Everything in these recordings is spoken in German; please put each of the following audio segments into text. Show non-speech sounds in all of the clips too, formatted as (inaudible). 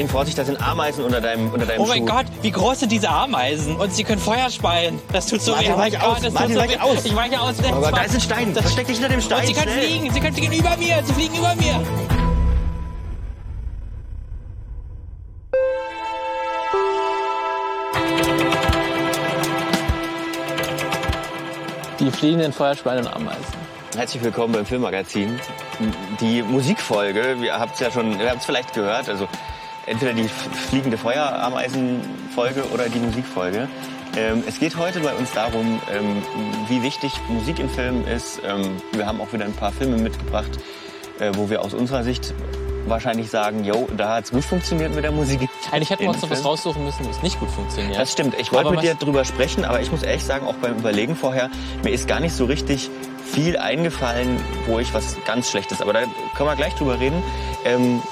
Martin, Vorsicht, da sind Ameisen unter deinem, unter deinem Oh mein Schuh. Gott, wie groß sind diese Ameisen? Und sie können Feuer speien. Das tut so Martin, weh. weich Oh aus, Gott, das Martin, tut so weich weh. aus. Ich weiche aus. Aber da ist ein Stein. Das- Versteck dich hinter dem Stein. Und sie können schnell. fliegen. Sie können fliegen über mir. Sie fliegen über mir. Die fliegenden Feuerspeien und Ameisen. Herzlich willkommen beim Filmmagazin. Die Musikfolge, wir habt es ja schon, ihr habt es vielleicht gehört, also entweder die fliegende Feuerameisenfolge oder die Musikfolge. Ähm, es geht heute bei uns darum, ähm, wie wichtig Musik in Filmen ist. Ähm, wir haben auch wieder ein paar Filme mitgebracht, äh, wo wir aus unserer Sicht wahrscheinlich sagen, yo, da hat es gut funktioniert mit der Musik. Eigentlich hätten wir uns noch was raussuchen müssen, wo es nicht gut funktioniert. Das stimmt. Ich wollte mit dir drüber sprechen, aber ich muss ehrlich sagen, auch beim Überlegen vorher, mir ist gar nicht so richtig viel eingefallen, wo ich was ganz Schlechtes. Aber da können wir gleich drüber reden. Ähm,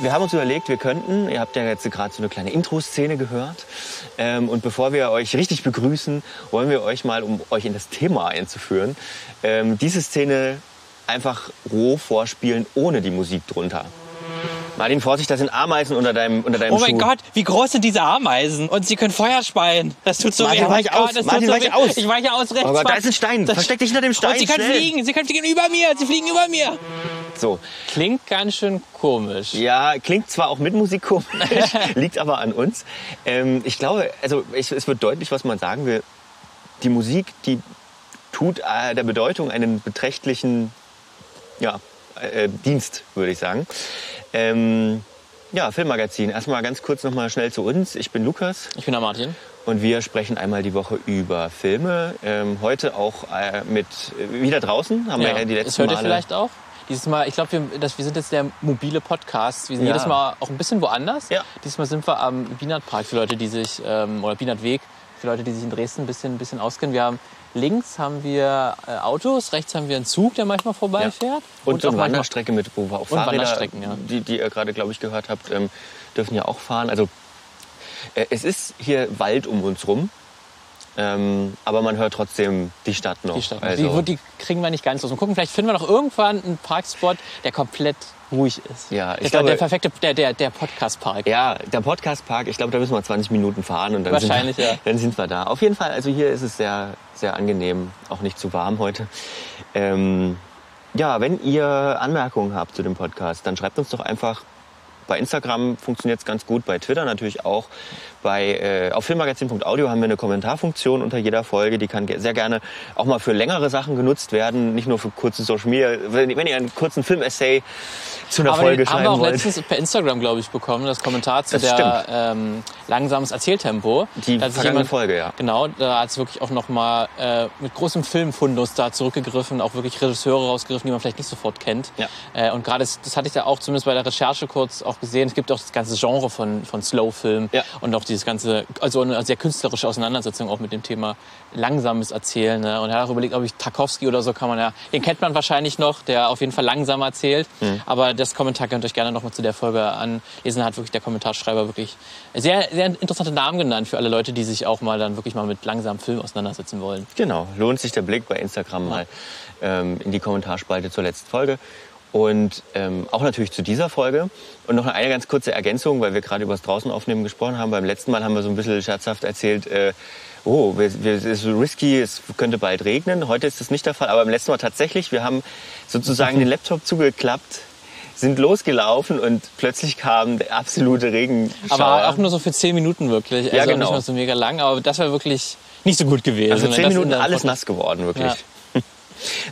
wir haben uns überlegt, wir könnten, ihr habt ja jetzt gerade so eine kleine Intro-Szene gehört. Ähm, und bevor wir euch richtig begrüßen, wollen wir euch mal, um euch in das Thema einzuführen, ähm, diese Szene einfach roh vorspielen, ohne die Musik drunter. Martin, Vorsicht, da sind Ameisen unter deinem, unter deinem Oh mein Schuh. Gott, wie groß sind diese Ameisen? Und sie können Feuer speien. Das tut so Martin, weh. Oh weich Gott, aus. tut Martin, so weich weh. aus. Ich weiche aus rechts. Aber da Mann. ist ein Stein. Das- Versteck dich hinter dem Stein. Und sie können schnell. fliegen. Sie können fliegen über mir. Sie fliegen über mir. So, Klingt ganz schön komisch. ja, klingt zwar auch mit Musik komisch, (laughs) liegt aber an uns. Ähm, ich glaube, also ich, es wird deutlich, was man sagen will. Die Musik, die tut äh, der Bedeutung einen beträchtlichen ja, äh, Dienst, würde ich sagen. Ähm, ja, Filmmagazin. Erstmal ganz kurz noch mal schnell zu uns. Ich bin Lukas Ich bin der Martin. und wir sprechen einmal die Woche über Filme. Ähm, heute auch äh, mit äh, wieder draußen haben wir ja die das letzten hört ihr Male. vielleicht auch. Dieses Mal, ich glaube, wir, das- wir sind jetzt der mobile Podcast. Wir sind Ja. jedes Mal auch ein bisschen woanders. Ja. Diesmal sind wir am Bienert Park für Leute, die sich, ähm, oder Bienert Weg, für Leute, die sich in Dresden ein bisschen, ein bisschen auskennen. Wir haben links haben wir äh, Autos, rechts haben wir einen Zug, der manchmal vorbeifährt. Und, so auch eine manchmal- Wanderstrecke mit, wo wir auch Und Fahrräder, ja. die, die ihr gerade, glaube ich, gehört habt, ähm, dürfen ja auch fahren. Also äh, es ist hier Wald um uns rum, ähm, aber man hört trotzdem die Stadt noch. Die, Stadt. Also, die, die kriegen wir nicht ganz los. Und gucken, vielleicht finden wir noch irgendwann einen Parkspot, der komplett ruhig ist. Ja, ich der, glaube- der perfekte, der, der, der Podcast-Park. ja, der Podcastpark, ich glaube, da müssen wir 20 Minuten fahren und dann, Wahrscheinlich, sind, wir, ja. dann sind wir da. Auf jeden Fall, also hier ist es sehr, sehr angenehm, auch nicht zu warm heute. Ähm, ja, wenn ihr Anmerkungen habt zu dem Podcast, dann schreibt uns doch einfach. Bei Instagram funktioniert es ganz gut, bei Twitter natürlich auch. Bei, äh, auf filmmagazin.audio haben wir eine Kommentarfunktion unter jeder Folge. Die kann ge- sehr gerne auch mal für längere Sachen genutzt werden, nicht nur für kurze Social Media. Wenn, wenn ihr einen kurzen Film-Essay zu einer Aber Folge den haben wir schreiben auch wollt. letztens per Instagram, glaube ich, bekommen, das Kommentar zu Das der ähm, langsames Erzähltempo. Die Da vergangene jemand- Folge, ja. Genau, da hat es wirklich auch nochmal äh, mit großem Filmfundus da zurückgegriffen, auch wirklich Regisseure rausgegriffen, die man vielleicht nicht sofort kennt. Ja. Äh, und gerade, das, das hatte ich ja auch zumindest bei der Recherche kurz auch gesehen, es gibt auch das ganze Genre von, von Slow-Film Ja. und auch dieses ganze, also eine sehr künstlerische Auseinandersetzung auch mit dem Thema langsames Erzählen. Ne? Und er hat auch überlegt, ob ich Tarkovsky oder so kann man ja, den kennt man wahrscheinlich noch, der auf jeden Fall langsam erzählt. Mhm. Aber das Kommentar könnt ihr euch gerne nochmal zu der Folge anlesen. Da hat wirklich der Kommentarschreiber wirklich sehr, sehr interessante Namen genannt für alle Leute, die sich auch mal dann wirklich mal mit langsamem Film auseinandersetzen wollen. Genau, lohnt sich der Blick bei Instagram mal ähm, in die Kommentarspalte zur letzten Folge. Und ähm, auch natürlich zu dieser Folge. Und noch eine ganz kurze Ergänzung, weil wir gerade über das Draußenaufnehmen gesprochen haben. Beim letzten Mal haben wir so ein bisschen scherzhaft erzählt, äh, oh, wir, wir, es ist so risky, es könnte bald regnen. Heute ist das nicht der Fall, aber beim letzten Mal tatsächlich. Wir haben sozusagen den Laptop zugeklappt, sind losgelaufen und plötzlich kam der absolute Regenschauer. Aber auch nur so für zehn Minuten wirklich. Also Ja, genau. nicht mal so mega lang, aber das wäre wirklich nicht so gut gewesen. Also zehn Minuten alles nass geworden, wirklich. Ja.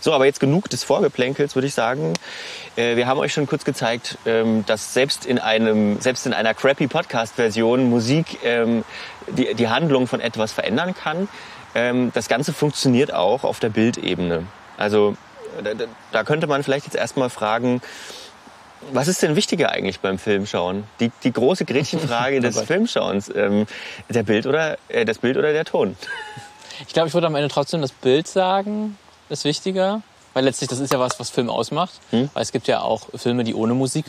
So, aber jetzt genug des Vorgeplänkels, würde ich sagen. Äh, Wir haben euch schon kurz gezeigt, ähm, dass selbst in einem, selbst in einer crappy Podcast-Version Musik ähm, die, die Handlung von etwas verändern kann. Ähm, Das Ganze funktioniert auch auf der Bildebene. Also da, da- könnte man vielleicht jetzt erstmal fragen, was ist denn wichtiger eigentlich beim Filmschauen? Die, die große Gretchenfrage (laughs) des. Filmschauens. Ähm, der Bild oder, äh, das Bild oder der Ton? Ich glaube, ich würde am Ende trotzdem das Bild sagen, ist wichtiger. Weil letztlich, das ist ja was, was Film ausmacht. Hm. Weil es gibt ja auch Filme, die ohne Musik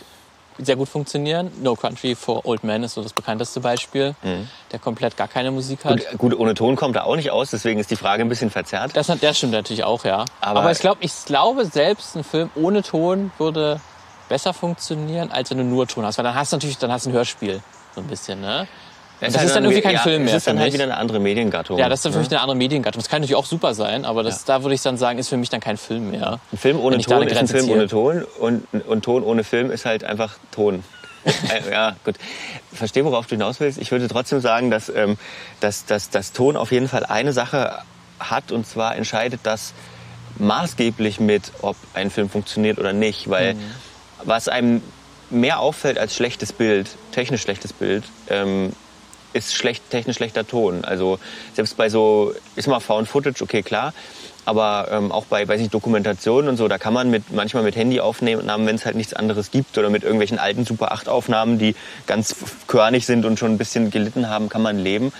sehr gut funktionieren. No Country for Old Men ist so das bekannteste Beispiel, Hm. der komplett gar keine Musik hat. Gut, gut, ohne Ton kommt er auch nicht aus, deswegen ist die Frage ein bisschen verzerrt. Das, hat- das stimmt natürlich auch, ja. Aber- Aber, ich, glaub, ich glaube, selbst ein Film ohne Ton würde besser funktionieren, als wenn du nur Ton hast. Weil dann hast du natürlich, dann hast du ein Hörspiel. So ein bisschen, ne? Es das ist dann irgendwie kein ja, Film mehr Es ist dann halt wieder eine andere Mediengattung. Ja, das ist dann für mich ne? eine andere Mediengattung. Das kann natürlich auch super sein, aber das, da würde ich dann sagen, ist für mich dann kein Film mehr. Ein Film ohne Ton ist ein Film ziehe. ohne Ton und, und Ton ohne Film ist halt einfach Ton. (laughs) Äh, ja, gut. Verstehe, worauf du hinaus willst. Ich würde trotzdem sagen, dass, ähm, dass, dass, dass Ton auf jeden Fall eine Sache hat und zwar entscheidet das maßgeblich mit, ob ein Film funktioniert oder nicht. Weil Mhm. was einem mehr auffällt als schlechtes Bild, technisch schlechtes Bild, ähm, ist schlecht, technisch schlechter Ton. Also selbst bei so, ist mal Found Footage, okay, klar. Aber ähm, auch bei, weiß ich, Dokumentationen und so, da kann man mit, manchmal mit Handyaufnahmen, wenn es halt nichts anderes gibt, oder mit irgendwelchen alten Super 8 Aufnahmen, die ganz körnig sind und schon ein bisschen gelitten haben, kann man leben.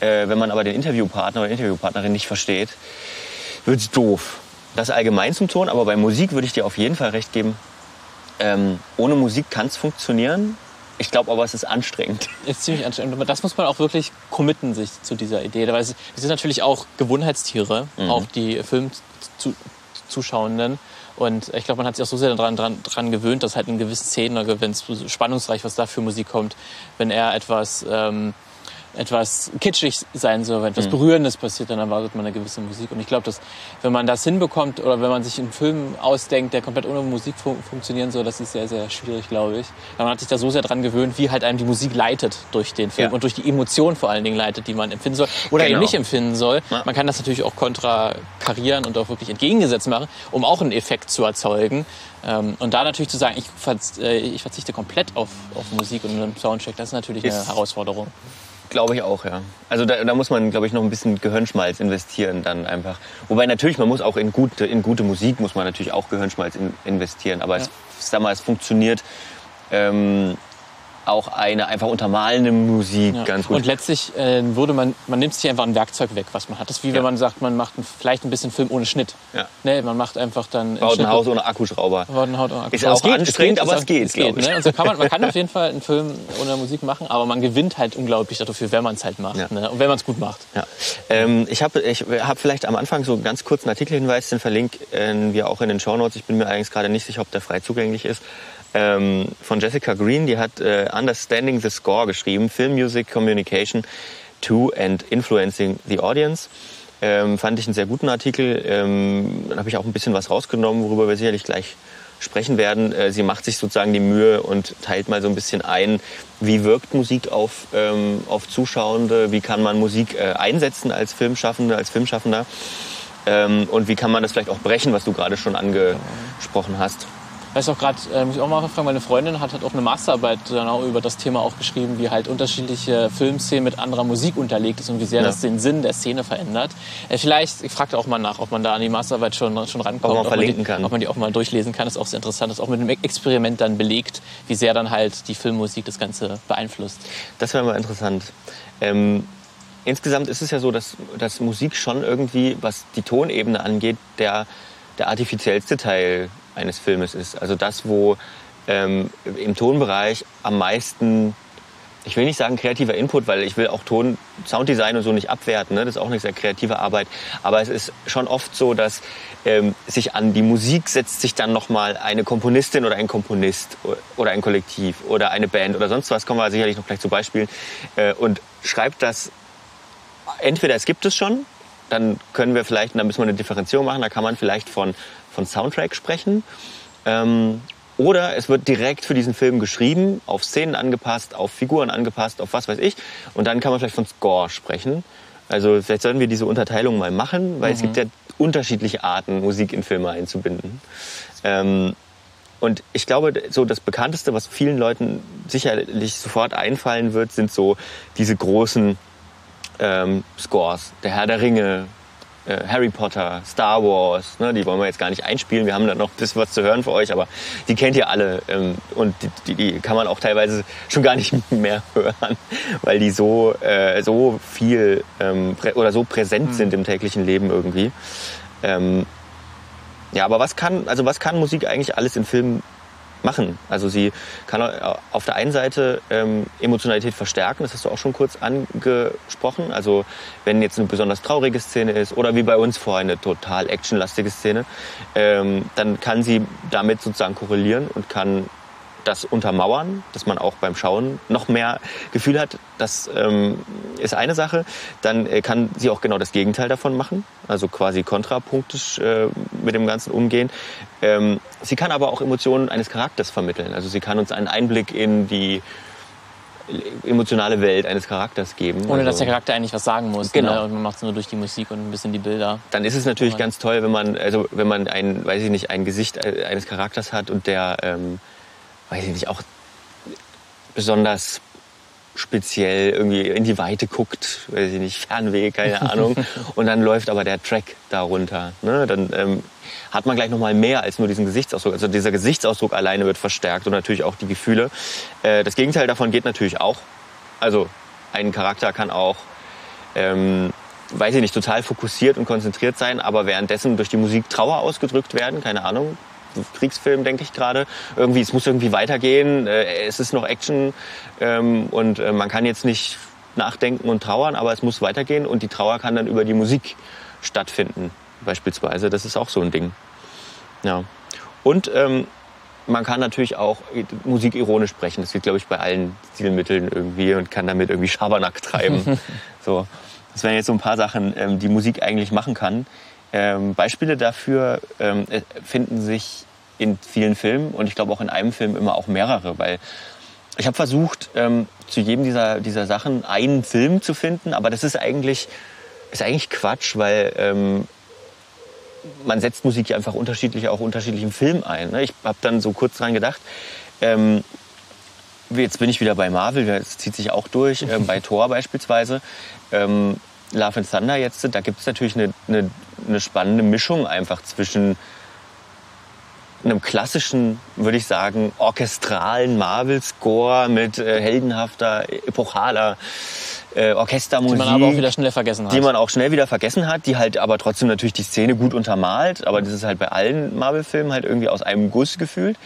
Äh, wenn man aber den Interviewpartner oder Interviewpartnerin nicht versteht, wird's doof. Das allgemein zum Ton, aber bei Musik würde ich dir auf jeden Fall recht geben. Ähm, ohne Musik kann es funktionieren. Ich glaube aber, es ist anstrengend. (laughs) Ist ziemlich anstrengend. Aber Das muss man auch wirklich committen sich zu dieser Idee. Weil es es sind natürlich auch Gewohnheitstiere, Mhm. auch die Filmzuschauenden. Und ich glaube, man hat sich auch so sehr daran dran, dran gewöhnt, dass halt in gewissen Szenen, wenn es spannungsreich, was da für Musik kommt, wenn er etwas, ähm, etwas kitschig sein soll, wenn etwas Berührendes passiert, dann erwartet man eine gewisse Musik. Und ich glaube, dass wenn man das hinbekommt oder wenn man sich einen Film ausdenkt, der komplett ohne Musik fun funktionieren soll, das ist sehr, sehr schwierig, glaube ich. Weil man hat sich da so sehr dran gewöhnt, wie halt einem die Musik leitet durch den Film Ja. und durch die Emotion vor allen Dingen leitet, die man empfinden soll oder Genau. eben nicht empfinden soll. Ja. Man kann das natürlich auch kontrakarieren und auch wirklich entgegengesetzt machen, um auch einen Effekt zu erzeugen. Ähm, und da natürlich zu sagen, ich, verz äh, ich verzichte komplett auf, auf Musik und einen Soundtrack, das ist natürlich eine Ist- Herausforderung. Glaube ich auch, ja. Also da, da muss man, glaube ich, noch ein bisschen Gehirnschmalz investieren dann einfach. Wobei natürlich, man muss auch in gute, in gute Musik muss man natürlich auch Gehirnschmalz in, investieren. Aber es, sag mal, es funktioniert ähm, auch eine einfach untermalende Musik Ja. ganz gut. Und letztlich äh, würde man, man nimmt sich einfach ein Werkzeug weg, was man hat. Das ist wie Ja. wenn man sagt, man macht ein, vielleicht ein bisschen Film ohne Schnitt. Ja. Nee, man macht einfach dann Baut ein Haus ohne Akkuschrauber. Baut ein Haus ohne Akku. Ist auch geht, anstrengend, aber es geht, es geht ich. ne? Und so kann man, man (laughs) kann auf jeden Fall einen Film ohne Musik machen, aber man gewinnt halt unglaublich dafür, wenn man es halt macht. Ja. Ne? Und wenn man es gut macht. Ja. Ähm, ich habe ich hab vielleicht am Anfang so einen ganz kurzen Artikelhinweis, den verlinken wir auch in den Shownotes. Ich bin mir eigentlich gerade nicht sicher, ob der frei zugänglich ist. Ähm, von Jessica Green, die hat äh, Understanding the Score geschrieben, Film Music Communication to and Influencing the Audience. Ähm, fand ich einen sehr guten Artikel. Ähm, dann habe ich auch ein bisschen was rausgenommen, worüber wir sicherlich gleich sprechen werden. Äh, sie macht sich sozusagen die Mühe und teilt mal so ein bisschen ein, wie wirkt Musik auf, ähm, auf Zuschauende, wie kann man Musik äh, einsetzen als Filmschaffende, als Filmschaffender ähm, und wie kann man das vielleicht auch brechen, was du gerade schon angesprochen hast. Weißt du auch gerade, äh, muss ich auch mal fragen, meine Freundin hat halt auch eine Masterarbeit genau über das Thema auch geschrieben, wie halt unterschiedliche Filmszenen mit anderer Musik unterlegt ist und wie sehr Ja. das den Sinn der Szene verändert. Äh, vielleicht, ich fragte auch mal nach, ob man da an die Masterarbeit schon, schon rankommt. Ob man verlinken die, kann. Ob man die auch mal durchlesen kann, ist auch sehr interessant. Das ist auch mit dem Experiment dann belegt, wie sehr dann halt die Filmmusik das Ganze beeinflusst. Das wäre mal interessant. Ähm, insgesamt ist es ja so, dass, dass Musik schon irgendwie, was die Tonebene angeht, der, der artifiziellste Teil eines Filmes ist. Also das, wo ähm, im Tonbereich am meisten, ich will nicht sagen kreativer Input, weil ich will auch Ton, Sounddesign und so nicht abwerten, ne? das ist auch eine sehr kreative Arbeit. Aber es ist schon oft so, dass ähm, sich an die Musik setzt sich dann nochmal eine Komponistin oder ein Komponist oder ein Kollektiv oder eine Band oder sonst was, kommen wir sicherlich noch gleich zu Beispielen, äh, und schreibt das entweder es gibt es schon, dann können wir vielleicht, dann müssen wir eine Differenzierung machen, da kann man vielleicht von, von Soundtrack sprechen. Ähm, oder es wird direkt für diesen Film geschrieben, auf Szenen angepasst, auf Figuren angepasst, auf was weiß ich. Und dann kann man vielleicht von Score sprechen. Also vielleicht sollten wir diese Unterteilung mal machen, weil es gibt ja unterschiedliche Arten, Musik in Filme einzubinden. Ähm, und ich glaube, so das bekannteste, was vielen Leuten sicherlich sofort einfallen wird, sind so diese großen ähm, Scores. Der Herr der Ringe, Harry Potter, Star Wars, ne, die wollen wir jetzt gar nicht einspielen. Wir haben da noch ein bisschen was zu hören für euch, aber die kennt ihr alle. Ähm, und die, die, die kann man auch teilweise schon gar nicht (laughs) mehr hören, weil die so, äh, so viel ähm, oder so präsent sind im täglichen Leben irgendwie. Ähm, ja, aber was kann, also was kann Musik eigentlich alles in Filmen machen. Also sie kann auf der einen Seite ähm, Emotionalität verstärken, das hast du auch schon kurz angesprochen. Also wenn jetzt eine besonders traurige Szene ist oder wie bei uns vorher eine total actionlastige Szene, ähm, dann kann sie damit sozusagen korrelieren und kann das untermauern, dass man auch beim Schauen noch mehr Gefühl hat. Das ähm, ist eine Sache. Dann äh, kann sie auch genau das Gegenteil davon machen, also quasi kontrapunktisch äh, mit dem Ganzen umgehen. Ähm, sie kann aber auch Emotionen eines Charakters vermitteln. Also sie kann uns einen Einblick in die emotionale Welt eines Charakters geben. Ohne also, dass der Charakter eigentlich was sagen muss. Genau. Ne? Und man macht es nur durch die Musik und ein bisschen die Bilder. Dann ist es natürlich ganz toll, wenn man, also wenn man ein, weiß ich nicht, ein Gesicht äh, eines Charakters hat und der ähm, weiß ich nicht, auch besonders speziell irgendwie in die Weite guckt, weiß ich nicht, Fernweh, keine (laughs) Ahnung. und dann läuft aber der Track darunter. Ne? Dann ähm, hat man gleich noch mal mehr als nur diesen Gesichtsausdruck. Also dieser Gesichtsausdruck alleine wird verstärkt und natürlich auch die Gefühle. Äh, das Gegenteil davon geht natürlich auch. Also ein Charakter kann auch, ähm, weiß ich nicht, total fokussiert und konzentriert sein, aber währenddessen durch die Musik Trauer ausgedrückt werden, keine Ahnung. Kriegsfilm, denke ich gerade. Irgendwie, es muss irgendwie weitergehen. Äh, es ist noch Action ähm, und äh, man kann jetzt nicht nachdenken und trauern, aber es muss weitergehen und die Trauer kann dann über die Musik stattfinden, beispielsweise. Das ist auch so ein Ding. Ja. Und ähm, man kann natürlich auch Musik ironisch sprechen. Das geht, glaube ich, bei allen Stilmitteln irgendwie und kann damit irgendwie Schabernack treiben. (laughs) so. Das wären jetzt so ein paar Sachen, ähm, die Musik eigentlich machen kann. Ähm, Beispiele dafür ähm, äh, finden sich in vielen Filmen und ich glaube auch in einem Film immer auch mehrere, weil ich habe versucht, ähm, zu jedem dieser, dieser Sachen einen Film zu finden, aber das ist eigentlich, ist eigentlich Quatsch, weil ähm, man setzt Musik ja einfach unterschiedlich auch unterschiedlichen Film ein. Ne? Ich habe dann so kurz dran gedacht, ähm, jetzt bin ich wieder bei Marvel, das zieht sich auch durch, (laughs) äh, bei Thor beispielsweise. Ähm, Love and Thunder jetzt, da gibt es natürlich eine, eine, eine spannende Mischung einfach zwischen einem klassischen, würde ich sagen, orchestralen Marvel-Score mit äh, heldenhafter, epochaler äh, Orchestermusik. Die man aber auch wieder schnell vergessen hat. Die man auch schnell wieder vergessen hat, die halt aber trotzdem natürlich die Szene gut untermalt. Aber das ist halt bei allen Marvel-Filmen halt irgendwie aus einem Guss gefühlt.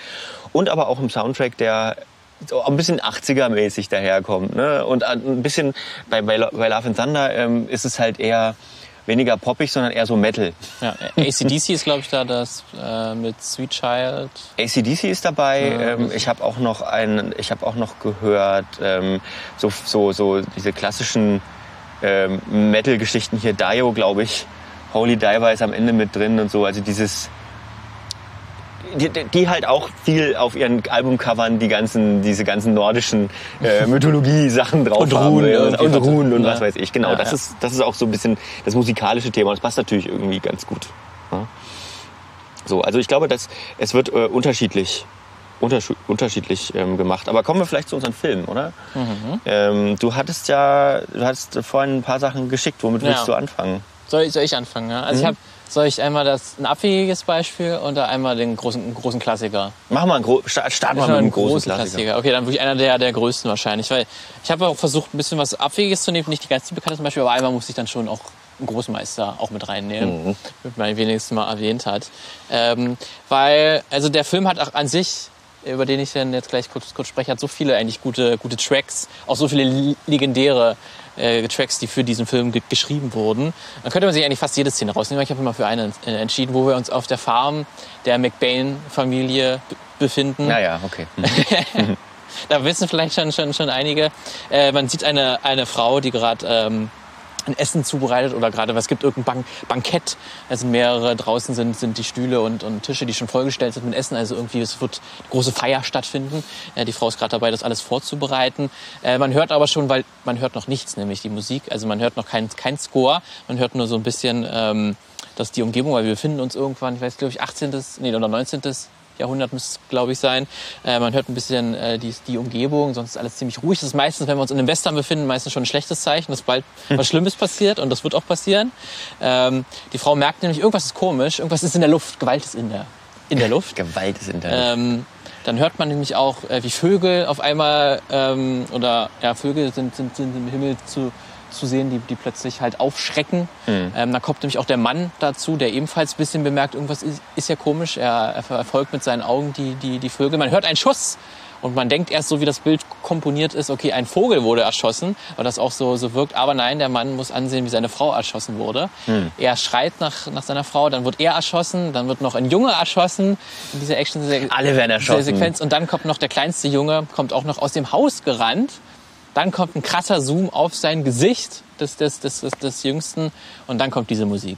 Und aber auch im Soundtrack, der so ein bisschen 80er-mäßig daherkommt. Ne? Und ein bisschen bei, bei, bei Love and Thunder ähm, ist es halt eher weniger poppig, sondern eher so Metal. Ja, ACDC ist, glaube ich, da das äh, mit Sweet Child. ACDC ist dabei. Ja, ähm, ich habe auch noch einen, ich habe auch noch gehört, ähm, so, so, so diese klassischen ähm, Metal-Geschichten hier. Dio, glaube ich. Holy Diver ist am Ende mit drin und so. Also dieses die, die, halt auch viel auf ihren Albumcovern die ganzen, diese ganzen nordischen äh, (laughs) Mythologie-Sachen drauf und haben. Ruhen und, und Ruhen und ja. was weiß ich. Genau, Ja, das, ja. Ist, das ist auch so ein bisschen das musikalische Thema. Und das passt natürlich irgendwie ganz gut. Ja. So, also ich glaube, dass es wird äh, unterschiedlich unterschied- unterschiedlich ähm, gemacht. Aber kommen wir vielleicht zu unseren Filmen, oder? Mhm. Ähm, du hattest ja, du hattest vorhin ein paar Sachen geschickt. Womit Ja. willst du anfangen? Soll ich, soll ich anfangen? Ja? Also ich habe, soll ich einmal das ein abwegiges Beispiel und da einmal den großen, großen Klassiker? Mach mal einen gro Start, start mal mit einem großen Klassiker. Okay, dann wirklich einer der, der größten wahrscheinlich. Weil ich habe auch versucht, ein bisschen was Abwegiges zu nehmen, nicht die ganz bekannte zum Beispiel, aber einmal musste ich dann schon auch einen Großmeister auch mit reinnehmen, Mhm. damit man wenigstens mal erwähnt hat. Ähm, weil, also der Film hat auch an sich, über den ich dann jetzt gleich kurz, kurz spreche, hat so viele eigentlich gute, gute Tracks, auch so viele legendäre äh, Tracks, die für diesen Film ge geschrieben wurden. Dann könnte man sich eigentlich fast jede Szene rausnehmen. Ich habe immer für eine äh, entschieden, wo wir uns auf der Farm der McBain-Familie befinden. Ja, ja, okay. (laughs) Da wissen vielleicht schon, schon, schon einige. Äh, man sieht eine, eine Frau, die gerade ähm, ein Essen zubereitet oder gerade, was gibt irgendein Bank Bankett. Sind mehrere, draußen sind, sind die Stühle und, und Tische, die schon vollgestellt sind mit Essen. Also irgendwie, es wird eine große Feier stattfinden. Äh, die Frau ist gerade dabei, das alles vorzubereiten. Äh, man hört aber schon, weil man hört noch nichts, nämlich die Musik. Also man hört noch kein, kein Score. Man hört nur so ein bisschen ähm, dass die Umgebung, weil wir befinden uns irgendwann, ich weiß, glaube ich, 18. Nee, oder 19. Jahrhundert müsste es, glaube ich, sein. Äh, man hört ein bisschen äh, die, die Umgebung, sonst ist alles ziemlich ruhig. Das ist meistens, wenn wir uns in einem Western befinden, meistens schon ein schlechtes Zeichen, dass bald (laughs) was Schlimmes passiert und das wird auch passieren. Ähm, die Frau merkt nämlich, irgendwas ist komisch, irgendwas ist in der Luft, Gewalt ist in der, in der Luft. (laughs) Gewalt ist in der Luft. Ähm, dann hört man nämlich auch, äh, wie Vögel auf einmal, ähm, oder ja, Vögel sind, sind, sind im Himmel zu, zu sehen, die, die plötzlich halt aufschrecken. Mhm. Ähm, dann kommt nämlich auch der Mann dazu, der ebenfalls ein bisschen bemerkt, irgendwas ist, ist ja komisch. Er, er verfolgt mit seinen Augen die, die, die Vögel. Man hört einen Schuss und man denkt erst so, wie das Bild komponiert ist, okay, ein Vogel wurde erschossen, weil das auch so, so wirkt. Aber nein, der Mann muss ansehen, wie seine Frau erschossen wurde. Hm. Er schreit nach, nach seiner Frau, dann wird er erschossen, dann wird noch ein Junge erschossen in dieser action Alle werden erschossen. Sequenz. Und dann kommt noch der kleinste Junge, kommt auch noch aus dem Haus gerannt. Dann kommt ein krasser Zoom auf sein Gesicht des, des, des, des, des Jüngsten und dann kommt diese Musik.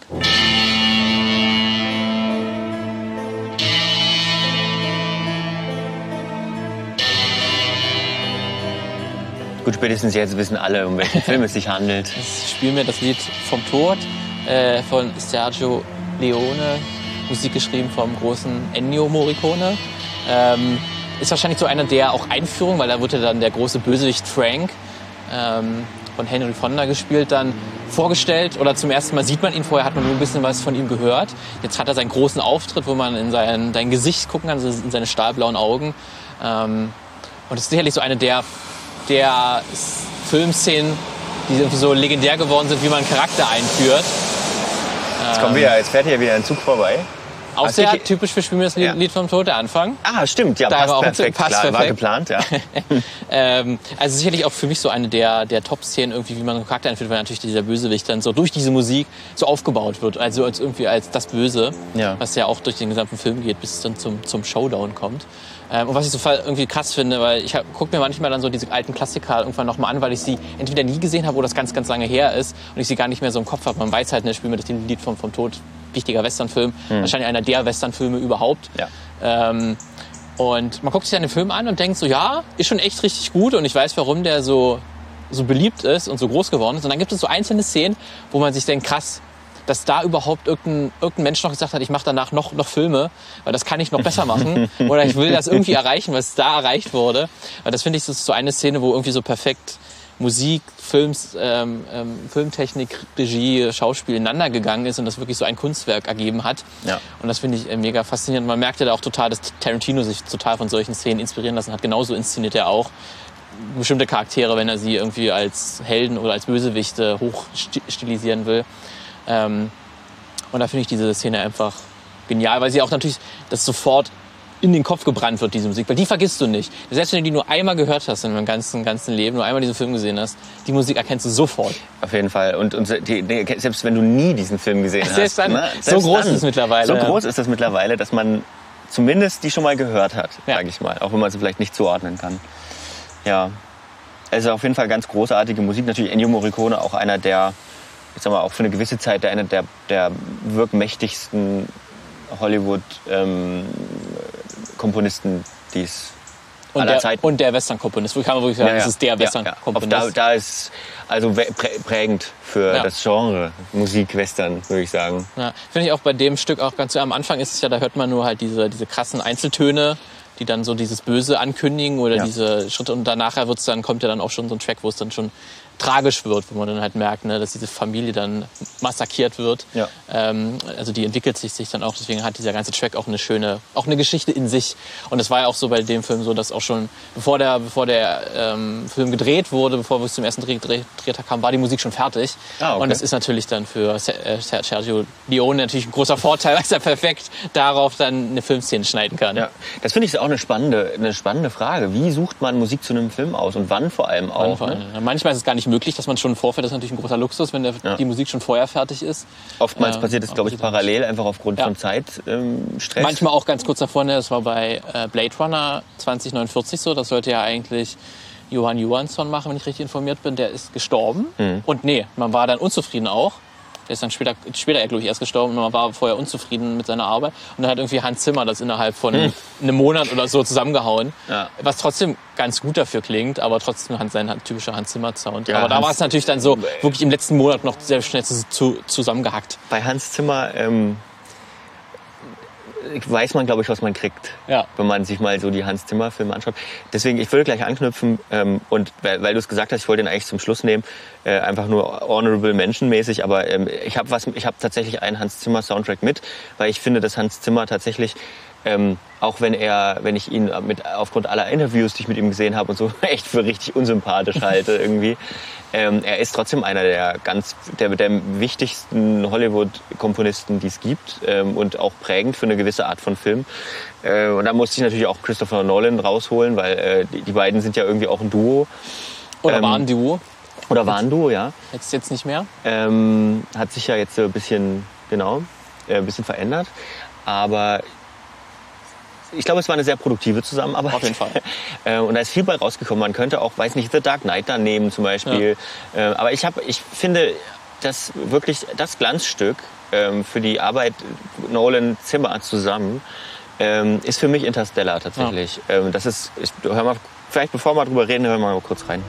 Gut, spätestens jetzt wissen alle, um welchen Film es sich handelt. (laughs) Ich spiele mir das Lied vom Tod äh, von Sergio Leone, Musik geschrieben vom großen Ennio Morricone. Ähm, ist wahrscheinlich so einer der auch Einführung, weil da wurde dann der große Bösewicht Frank ähm, von Henry Fonda gespielt, dann vorgestellt oder zum ersten Mal sieht man ihn. Vorher hat man nur ein bisschen was von ihm gehört. Jetzt hat er seinen großen Auftritt, wo man in sein, sein Gesicht gucken kann, in seine stahlblauen Augen. Ähm, und das ist sicherlich so eine der, der Filmszenen, die so legendär geworden sind, wie man einen Charakter einführt. Jetzt kommen wir, jetzt fährt hier wieder ein Zug vorbei. Auch Was sehr ich- typisch für Spiel mir das Lied, Ja. Lied vom Tod, der Anfang. Ah, stimmt, ja, Da passt war auch perfekt, passt klar, war perfekt. geplant, ja. (laughs) Ähm, also sicherlich auch für mich so eine der, der Top-Szenen, irgendwie, wie man einen Charakter einführt, weil natürlich dieser Bösewicht dann so durch diese Musik so aufgebaut wird. Also als irgendwie als das Böse, Ja. was ja auch durch den gesamten Film geht, bis es dann zum, zum Showdown kommt. Ähm, und was ich so irgendwie krass finde, weil ich gucke mir manchmal dann so diese alten Klassiker irgendwann nochmal an, weil ich sie entweder nie gesehen habe oder das ganz, ganz lange her ist und ich sie gar nicht mehr so im Kopf habe. Man weiß halt, ne, spielen wir das Lied vom, vom Tod, wichtiger Westernfilm, wahrscheinlich einer der Westernfilme überhaupt. Ja. Ähm, und man guckt sich dann den Film an und denkt so, ja, ist schon echt richtig gut und ich weiß, warum der so, so beliebt ist und so groß geworden ist. Und dann gibt es so einzelne Szenen, wo man sich denkt, krass, dass da überhaupt irgendein, irgendein Mensch noch gesagt hat, ich mache danach noch, noch Filme, weil das kann ich noch besser machen. (laughs) Oder ich will das irgendwie erreichen, was da erreicht wurde. Weil das finde ich, das ist so eine Szene, wo irgendwie so perfekt Musik, Films, ähm, ähm, Filmtechnik, Regie, Schauspiel ineinander gegangen ist und das wirklich so ein Kunstwerk ergeben hat. Ja. Und das finde ich äh, mega faszinierend. Man merkte da auch total, dass Tarantino sich total von solchen Szenen inspirieren lassen hat. Genauso inszeniert er auch bestimmte Charaktere, wenn er sie irgendwie als Helden oder als Bösewichte hochstilisieren will. Ähm, und da finde ich diese Szene einfach genial, weil sie auch natürlich das sofort in den Kopf gebrannt wird, diese Musik, weil die vergisst du nicht. Selbst wenn du die nur einmal gehört hast in deinem ganzen, ganzen Leben, nur einmal diesen Film gesehen hast, die Musik erkennst du sofort. Auf jeden Fall. Und, und die, selbst wenn du nie diesen Film gesehen hast. Selbst dann, ne? so groß ist es mittlerweile, So groß ist es mittlerweile, dass man zumindest die schon mal gehört hat, Ja. sage ich mal. Auch wenn man sie vielleicht nicht zuordnen kann. Ja. Also auf jeden Fall ganz großartige Musik. Natürlich Ennio Morricone, auch einer der, ich sag mal, auch für eine gewisse Zeit einer der, der wirkmächtigsten Hollywood-Komponisten, die es Und aller der, Zeiten und der Western-Komponist. Kann man wirklich sagen, das ist der Ja, ja. Western-Komponist. Auch Da, da ist also prägend für Ja. das Genre Musik Western, würde ich sagen. Ja, finde ich auch bei dem Stück auch ganz am Anfang ist es ja, da hört man nur halt diese, diese krassen Einzeltöne, die dann so dieses Böse ankündigen oder Ja. diese Schritte und danach wird's dann, kommt ja dann auch schon so ein Track, wo es dann schon tragisch wird, wo man dann halt merkt, ne, dass diese Familie dann massakriert wird. Ja. Ähm, also die entwickelt sich, sich dann auch, deswegen hat dieser ganze Track auch eine schöne, auch eine Geschichte in sich. Und es war ja auch so bei dem Film so, dass auch schon, bevor der, bevor der ähm, Film gedreht wurde, bevor wir es zum ersten Dreh, Dreh, Drehtag kam, war die Musik schon fertig. Ah, okay. Und das ist natürlich dann für äh, Ser- Sergio Leone natürlich ein großer Vorteil, (laughs) weil er perfekt darauf dann eine Filmszene schneiden kann. Ja, das finde ich auch eine spannende, eine spannende Frage. Wie sucht man Musik zu einem Film aus und wann vor allem auch? Vor Ne? allem. Manchmal ist es gar nicht möglich, dass man schon vorfährt. Das ist natürlich ein großer Luxus, wenn der, Ja. die Musik schon vorher fertig ist. Oftmals Äh, passiert es, glaube ich, parallel, einfach aufgrund Ja. von Zeitstress. Ähm. Manchmal auch ganz kurz davor, ne, das war bei äh, Blade Runner 2049 so. Das sollte ja eigentlich Johann Johansson machen, wenn ich richtig informiert bin. Der ist gestorben. Mhm. Und nee, man war dann unzufrieden auch. Der ist dann später, später glaube ich, erst gestorben und man war vorher unzufrieden mit seiner Arbeit. Und dann hat irgendwie Hans Zimmer das innerhalb von einem, einem Monat oder so zusammengehauen. Hm. Ja. Was trotzdem ganz gut dafür klingt, aber trotzdem hat sein typischer Hans Zimmer-Sound. Ja, aber da Hans- war es natürlich dann so wirklich im letzten Monat noch sehr schnell zu, zu, zusammengehackt. Bei Hans Zimmer ähm, weiß man, glaube ich, was man kriegt. Ja. wenn man sich mal so die Hans Zimmer Filme anschaut. Deswegen, ich würde gleich anknüpfen ähm, und weil, weil du es gesagt hast, ich wollte den eigentlich zum Schluss nehmen, äh, einfach nur honorable Mention mäßig, aber ähm, ich habe was, ich habe tatsächlich einen Hans Zimmer Soundtrack mit, weil ich finde, dass Hans Zimmer tatsächlich Ähm, auch wenn er, wenn ich ihn mit aufgrund aller Interviews, die ich mit ihm gesehen habe und so, (laughs) echt für richtig unsympathisch halte (laughs) irgendwie. Ähm, er ist trotzdem einer der ganz, der, der wichtigsten Hollywood-Komponisten, die es gibt ähm, und auch prägend für eine gewisse Art von Film. Äh, und da musste ich natürlich auch Christopher Nolan rausholen, weil äh, die, die beiden sind ja irgendwie auch ein Duo. Oder Ähm, waren Duo? Oder waren ein Duo, ja. Jetzt, jetzt nicht mehr? Ähm, hat sich ja jetzt so ein bisschen, genau, äh, ein bisschen verändert. Aber ich glaube, es war eine sehr produktive Zusammenarbeit. Auf jeden Fall. (laughs) Äh, und da ist viel bei rausgekommen. Man könnte auch, weiß nicht, The Dark Knight da nehmen zum Beispiel. Äh, aber ich, hab, ich finde, dass wirklich das Glanzstück ähm, für die Arbeit Nolan-Zimmer zusammen ähm, ist für mich Interstellar tatsächlich. Ähm, das ist, ich, hör mal, vielleicht bevor wir drüber reden, hören wir mal kurz rein.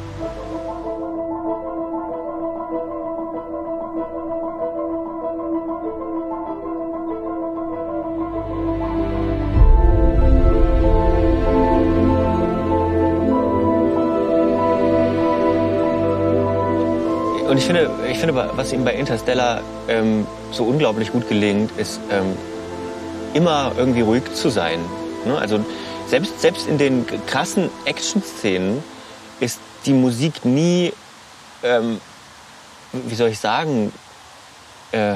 Und ich finde, ich finde, was ihm bei Interstellar ähm, so unglaublich gut gelingt, ist ähm, immer irgendwie ruhig zu sein. Ne? Also selbst, selbst in den krassen Action-Szenen ist die Musik nie, ähm, wie soll ich sagen, äh,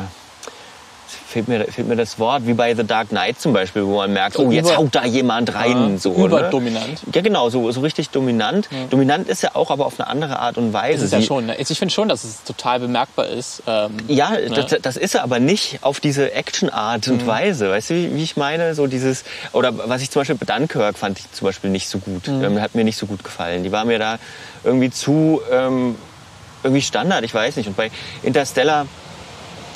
fehlt mir, fehlt mir das Wort, wie bei The Dark Knight zum Beispiel, wo man merkt, So oh, jetzt über- haut da jemand rein. Ja, so, überdominant. Ne? Ja, genau, so, so richtig dominant. Dominant ist ja auch, aber auf eine andere Art und Weise. Ist ja schon. ne? Ich finde schon, dass es total bemerkbar ist. Ähm, ja, Ne? das, das ist er aber nicht auf diese Action-Art Mhm. und Weise. Weißt du, wie, wie ich meine? So dieses, oder was ich zum Beispiel bei Dunkirk fand ich zum Beispiel nicht so gut. Mhm. Ähm, hat mir nicht so gut gefallen. Die war mir da irgendwie zu, ähm, irgendwie Standard, ich weiß nicht. Und bei Interstellar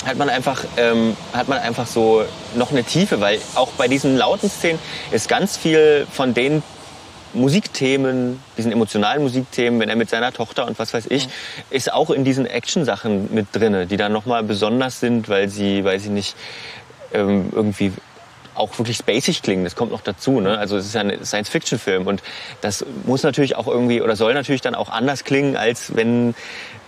hat man einfach, ähm, hat man einfach so noch eine Tiefe, weil auch bei diesen lauten Szenen ist ganz viel von den Musikthemen, diesen emotionalen Musikthemen, wenn er mit seiner Tochter und was weiß ich, ist auch in diesen Action-Sachen mit drinne, die dann nochmal besonders sind, weil sie, weil sie nicht ähm, irgendwie auch wirklich spacig klingen. Das kommt noch dazu. Ne? Also es ist ja ein Science-Fiction-Film und das muss natürlich auch irgendwie oder soll natürlich dann auch anders klingen, als wenn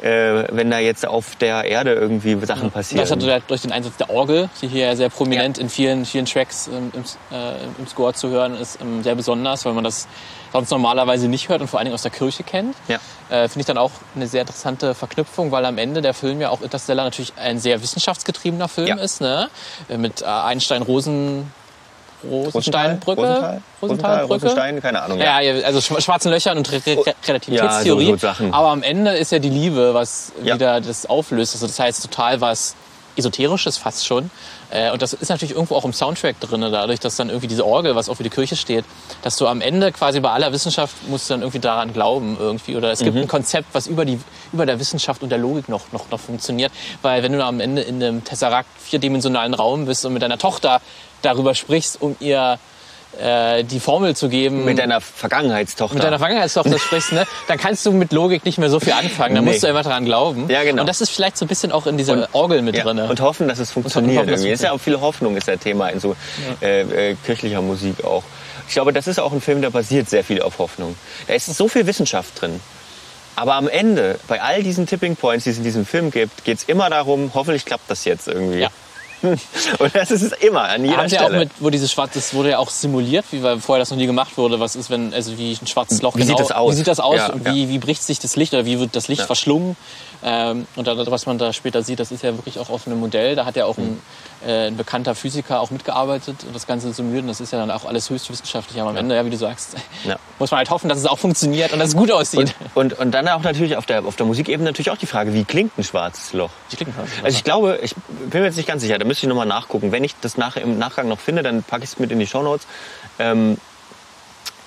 äh, wenn da jetzt auf der Erde irgendwie Sachen passieren. Das hat er durch den Einsatz der Orgel, die hier sehr prominent Ja. in vielen, vielen Tracks ähm, im, äh, im Score zu hören ist, ähm, sehr besonders, weil man das sonst normalerweise nicht hört und vor allen Dingen aus der Kirche kennt. Ja. Äh, Finde ich dann auch eine sehr interessante Verknüpfung, weil am Ende der Film ja auch Interstellar natürlich ein sehr wissenschaftsgetriebener Film Ja. ist, ne? Mit äh, Einstein, Rosen, Rosensteinbrücke? Rosenthal? Rosenstein? Keine Ahnung. Ja, ja, also schwa- schwarzen Löchern und Re Re Relativitätstheorie. Ja, so- so Sachen. Aber am Ende ist ja die Liebe, was Ja. wieder das auflöst. Also das heißt total was Esoterisches fast schon. Äh, Und das ist natürlich irgendwo auch im Soundtrack drin, dadurch, dass dann irgendwie diese Orgel, was auch für die Kirche steht, dass du am Ende quasi bei aller Wissenschaft musst du dann irgendwie daran glauben irgendwie. Oder es gibt Mhm. ein Konzept, was über, die, über der Wissenschaft und der Logik noch, noch, noch funktioniert. Weil wenn du am Ende in einem Tesseract vierdimensionalen Raum bist und mit deiner Tochter darüber sprichst, um ihr äh, die Formel zu geben, Mit deiner Vergangenheitstochter. mit deiner Vergangenheitstochter (laughs) sprichst, ne, dann kannst du mit Logik nicht mehr so viel anfangen. Dann Nee. musst du einfach daran glauben. Ja, genau. Und das ist vielleicht so ein bisschen auch in dieser Orgel mit ja, drin. und hoffen, dass es funktioniert. hoffen, irgendwie. ist ja auch viel Hoffnung ist der Thema in so äh, äh, kirchlicher Musik auch. Ich glaube, das ist auch ein Film, der basiert sehr viel auf Hoffnung. Da ist so viel Wissenschaft drin. Aber am Ende, bei all diesen Tipping Points, die es in diesem Film gibt, geht es immer darum, hoffentlich klappt das jetzt irgendwie. Ja. (laughs) Und das ist es immer, an jeder Haben sie auch Stelle. mit, wo dieses Schwarz, das wurde ja auch simuliert, wie weil vorher das noch nie gemacht wurde. Was ist, wenn, also wie ein schwarzes Loch Wie sieht genau, das aus? Wie sieht das aus Ja, und ja. wie, wie bricht sich das Licht oder wie wird das Licht Ja. verschlungen? Ähm, und da, was man da später sieht, das ist ja wirklich auch auf einem Modell. Da hat ja auch ein, äh, ein bekannter Physiker auch mitgearbeitet und das Ganze simuliert. Und das ist ja dann auch alles höchst wissenschaftlich. Aber am Ende, ja, wie du sagst, muss man halt hoffen, dass es auch funktioniert und dass es gut aussieht. Und, und, und dann auch natürlich auf der, auf der Musikebene natürlich auch die Frage, wie klingt ein schwarzes Loch? Die klingt halt. Also ich glaube, ich bin mir jetzt nicht ganz sicher, müsste ich nochmal nachgucken. Wenn ich das nachher im Nachgang noch finde, dann packe ich es mit in die Shownotes. Ähm,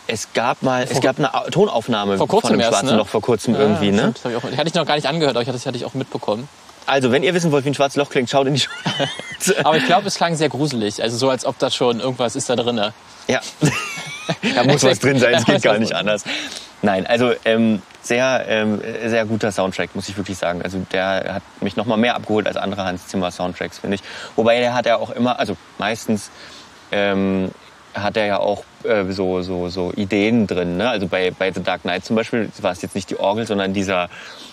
es gab mal, es gab eine Au- Tonaufnahme Vor kurzem von erst, schwarzen ne? Loch vor kurzem irgendwie, ne? stimmt, das ich, auch, hatte ich noch gar nicht angehört, aber ich hatte, das hatte ich auch mitbekommen. Also, wenn ihr wissen wollt, wie ein schwarzes Loch klingt, schaut in die Shownotes. (laughs) Aber ich glaube, es klang sehr gruselig. Also so, als ob da schon irgendwas ist da drin. Ja. (laughs) da muss was drin sein, (laughs) es geht gar nicht anders. Nein, also ähm, sehr, ähm, sehr guter Soundtrack, muss ich wirklich sagen. Also der hat mich noch mal mehr abgeholt als andere Hans Zimmer Soundtracks, finde ich. Wobei der hat ja auch immer, also meistens ähm, hat er ja auch äh, so, so, so Ideen drin. Ne? Also bei, bei The Dark Knight zum Beispiel war es jetzt nicht die Orgel, sondern dieser,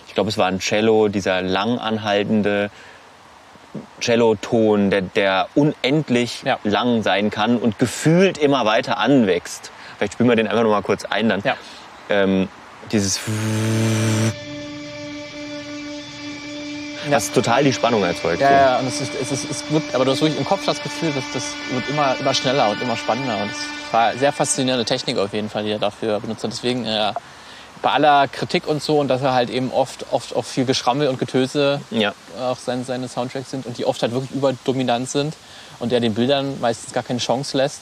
ich glaube, es war ein Cello, dieser lang anhaltende Celloton, der, der unendlich Ja. lang sein kann und gefühlt immer weiter anwächst. Vielleicht spielen wir den einfach noch mal kurz ein dann. Ja. Ähm, dieses was total die Spannung erzeugt. Ja, ja, und es ist, es ist, es wird, aber du hast wirklich im Kopf das Gefühl, dass das wird immer, immer schneller und immer spannender. Und es war sehr faszinierende Technik auf jeden Fall, die er dafür benutzt hat. Deswegen, äh, bei aller Kritik und so und dass er halt eben oft, oft auch viel Geschrammel und Getöse Ja. auch seine, seine Soundtracks sind und die oft halt wirklich überdominant sind und der den Bildern meistens gar keine Chance lässt